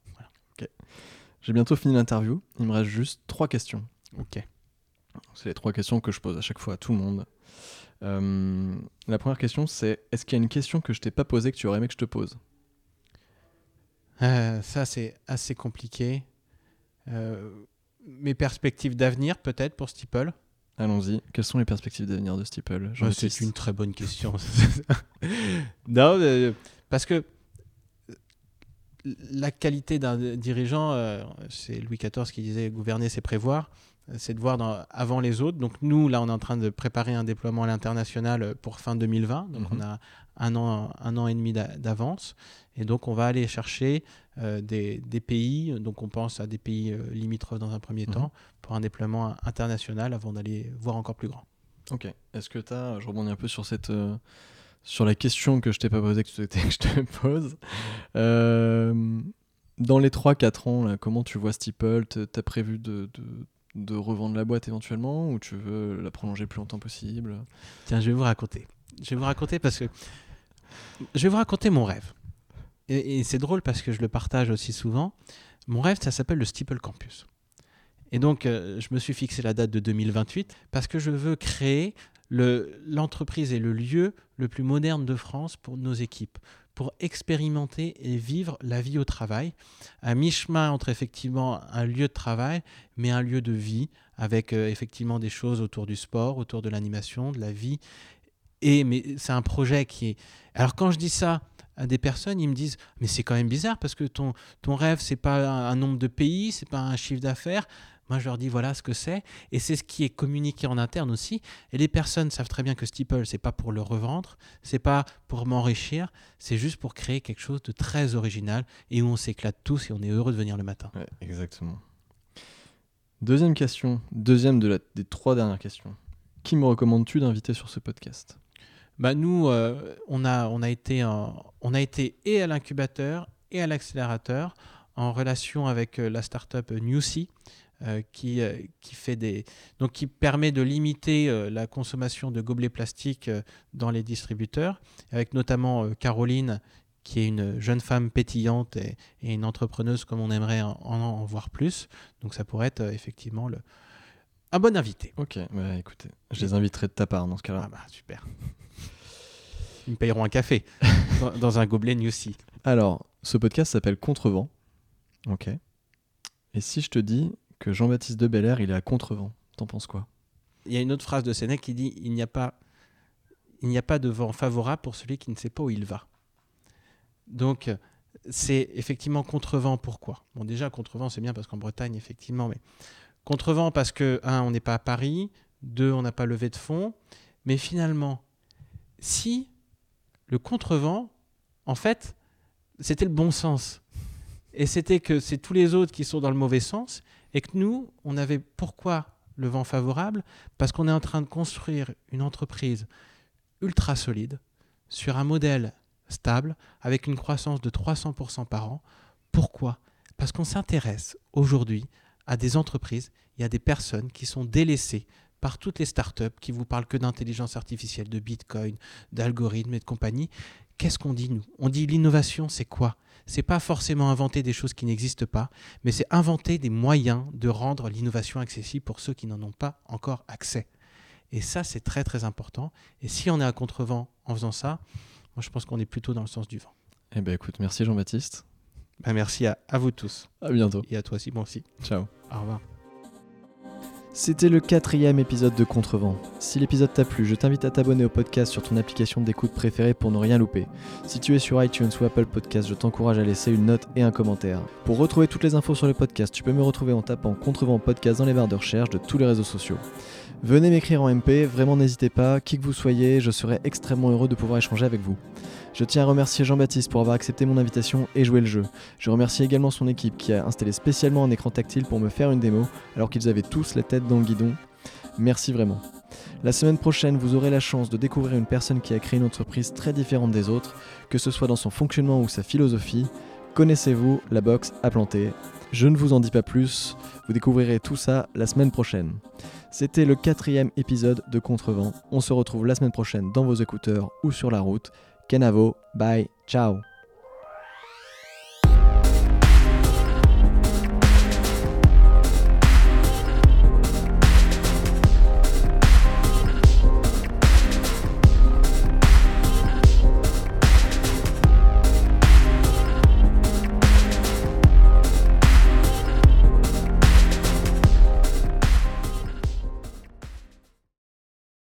J'ai bientôt fini l'interview. Il me reste juste trois questions. Ok. C'est les trois questions que je pose à chaque fois à tout le monde. Euh, la première question, c'est est-ce qu'il y a une question que je t'ai pas posée que tu aurais aimé que je te pose? Euh, Ça, c'est assez compliqué. Euh, mes perspectives d'avenir, peut-être, pour Steeple? Allons-y. Quelles sont les perspectives d'avenir de Steeple? C'est une très bonne question. *laughs* non, parce que la qualité d'un dirigeant, c'est Louis XIV qui disait gouverner, c'est prévoir, c'est de voir avant les autres. Donc nous, là, on est en train de préparer un déploiement à l'international pour fin 2020. Donc on mhm. a un an, un an et demi d'avance. Et donc on va aller chercher euh, des, pays, donc on pense à des pays limitrophes dans un premier mhm. temps, pour un déploiement international avant d'aller voir encore plus grand. Ok. Est-ce que tu as, je rebondis un peu sur cette sur la question que je t'ai pas posée, que tu je te *laughs* pose. Euh, dans les 3-4 ans, là, comment tu vois Steeple? T'as prévu de, de, revendre la boîte éventuellement ou tu veux la prolonger le plus longtemps possible? Tiens, je vais vous raconter. Je vais vous raconter parce que je vais vous raconter mon rêve. Et, c'est drôle parce que je le partage aussi souvent. Mon rêve, ça s'appelle le Steeple Campus. Et donc, euh, je me suis fixé la date de 2028 parce que je veux créer l'entreprise est le lieu le plus moderne de France pour nos équipes, pour expérimenter et vivre la vie au travail, à mi-chemin entre effectivement un lieu de travail, mais un lieu de vie, avec euh, effectivement des choses autour du sport, autour de l'animation, de la vie. Et mais c'est un projet qui est. Alors quand je dis ça à des personnes, ils me disent mais c'est quand même bizarre parce que ton ton rêve c'est pas un nombre de pays, c'est pas un chiffre d'affaires. Moi, je leur dis voilà ce que c'est. Et c'est ce qui est communiqué en interne aussi. Et les personnes savent très bien que Steeple, c'est pas pour le revendre, c'est pas pour m'enrichir, c'est juste pour créer quelque chose de très original et où on s'éclate tous et on est heureux de venir le matin. exactement. Deuxième question, deuxième de la, des trois dernières questions. Qui me recommandes-tu d'inviter sur ce podcast? Bah nous, euh, on, a, on, a été on a été et à l'incubateur et à l'accélérateur en relation avec euh, la startup Newsy, euh, qui, euh, qui, fait des, donc qui permet de limiter euh, la consommation de gobelets plastiques dans les distributeurs, avec notamment Caroline, qui est une jeune femme pétillante et, une entrepreneuse comme on aimerait en, en, voir plus. Donc ça pourrait être effectivement le, un bon invité. Ok, bah, écoutez, je les inviterai de ta part dans ce cas-là. Ah bah, super. Ils me payeront un café *laughs* dans, dans, un gobelet Newsy. Alors, ce podcast s'appelle Contrevent. Ok. Et si je te dis que Jean-Baptiste de Belair, il est à contrevent. T'en penses quoi? Il y a une autre phrase de Sénèque qui dit il n'y a pas il n'y a pas de vent favorable pour celui qui ne sait pas où il va. Donc c'est effectivement contrevent pourquoi? Bon déjà contrevent c'est bien parce qu'en Bretagne effectivement mais contrevent parce que un on n'est pas à Paris, deux on n'a pas levé de fonds, mais finalement si le contrevent en fait c'était le bon sens et c'était que c'est tous les autres qui sont dans le mauvais sens et que nous, on avait pourquoi le vent favorable? Parce qu'on est en train de construire une entreprise ultra solide sur un modèle stable avec une croissance de 300% par an. Pourquoi? Parce qu'on s'intéresse aujourd'hui à des entreprises et à des personnes qui sont délaissées par toutes les startups qui vous parlent que d'intelligence artificielle, de bitcoin, d'algorithmes et de compagnie. Qu'est-ce qu'on dit nous? On dit l'innovation, c'est quoi? C'est pas forcément inventer des choses qui n'existent pas, mais c'est inventer des moyens de rendre l'innovation accessible pour ceux qui n'en ont pas encore accès. Et ça, c'est très très important. Et si on est à contrevent en faisant ça, moi je pense qu'on est plutôt dans le sens du vent. Eh bien écoute, merci Jean-Baptiste. Ben, merci à, à, vous tous. À bientôt. Et à toi aussi, bon aussi. Ciao. Au revoir. C'était le quatrième épisode de Contrevent. Si l'épisode t'a plu, je t'invite à t'abonner au podcast sur ton application d'écoute préférée pour ne rien louper. Si tu es sur iTunes ou Apple Podcast, je t'encourage à laisser une note et un commentaire. Pour retrouver toutes les infos sur le podcast, tu peux me retrouver en tapant Contrevent Podcast dans les barres de recherche de tous les réseaux sociaux. Venez m'écrire en MP, vraiment n'hésitez pas, qui que vous soyez, je serai extrêmement heureux de pouvoir échanger avec vous. Je tiens à remercier Jean-Baptiste pour avoir accepté mon invitation et joué le jeu. Je remercie également son équipe qui a installé spécialement un écran tactile pour me faire une démo alors qu'ils avaient tous la tête dans le guidon. Merci vraiment. La semaine prochaine, vous aurez la chance de découvrir une personne qui a créé une entreprise très différente des autres, que ce soit dans son fonctionnement ou sa philosophie. Connaissez-vous la box à planter? Je ne vous en dis pas plus, vous découvrirez tout ça la semaine prochaine. C'était le quatrième épisode de Contrevent. On se retrouve la semaine prochaine dans vos écouteurs ou sur la route. Kenavo, bye, ciao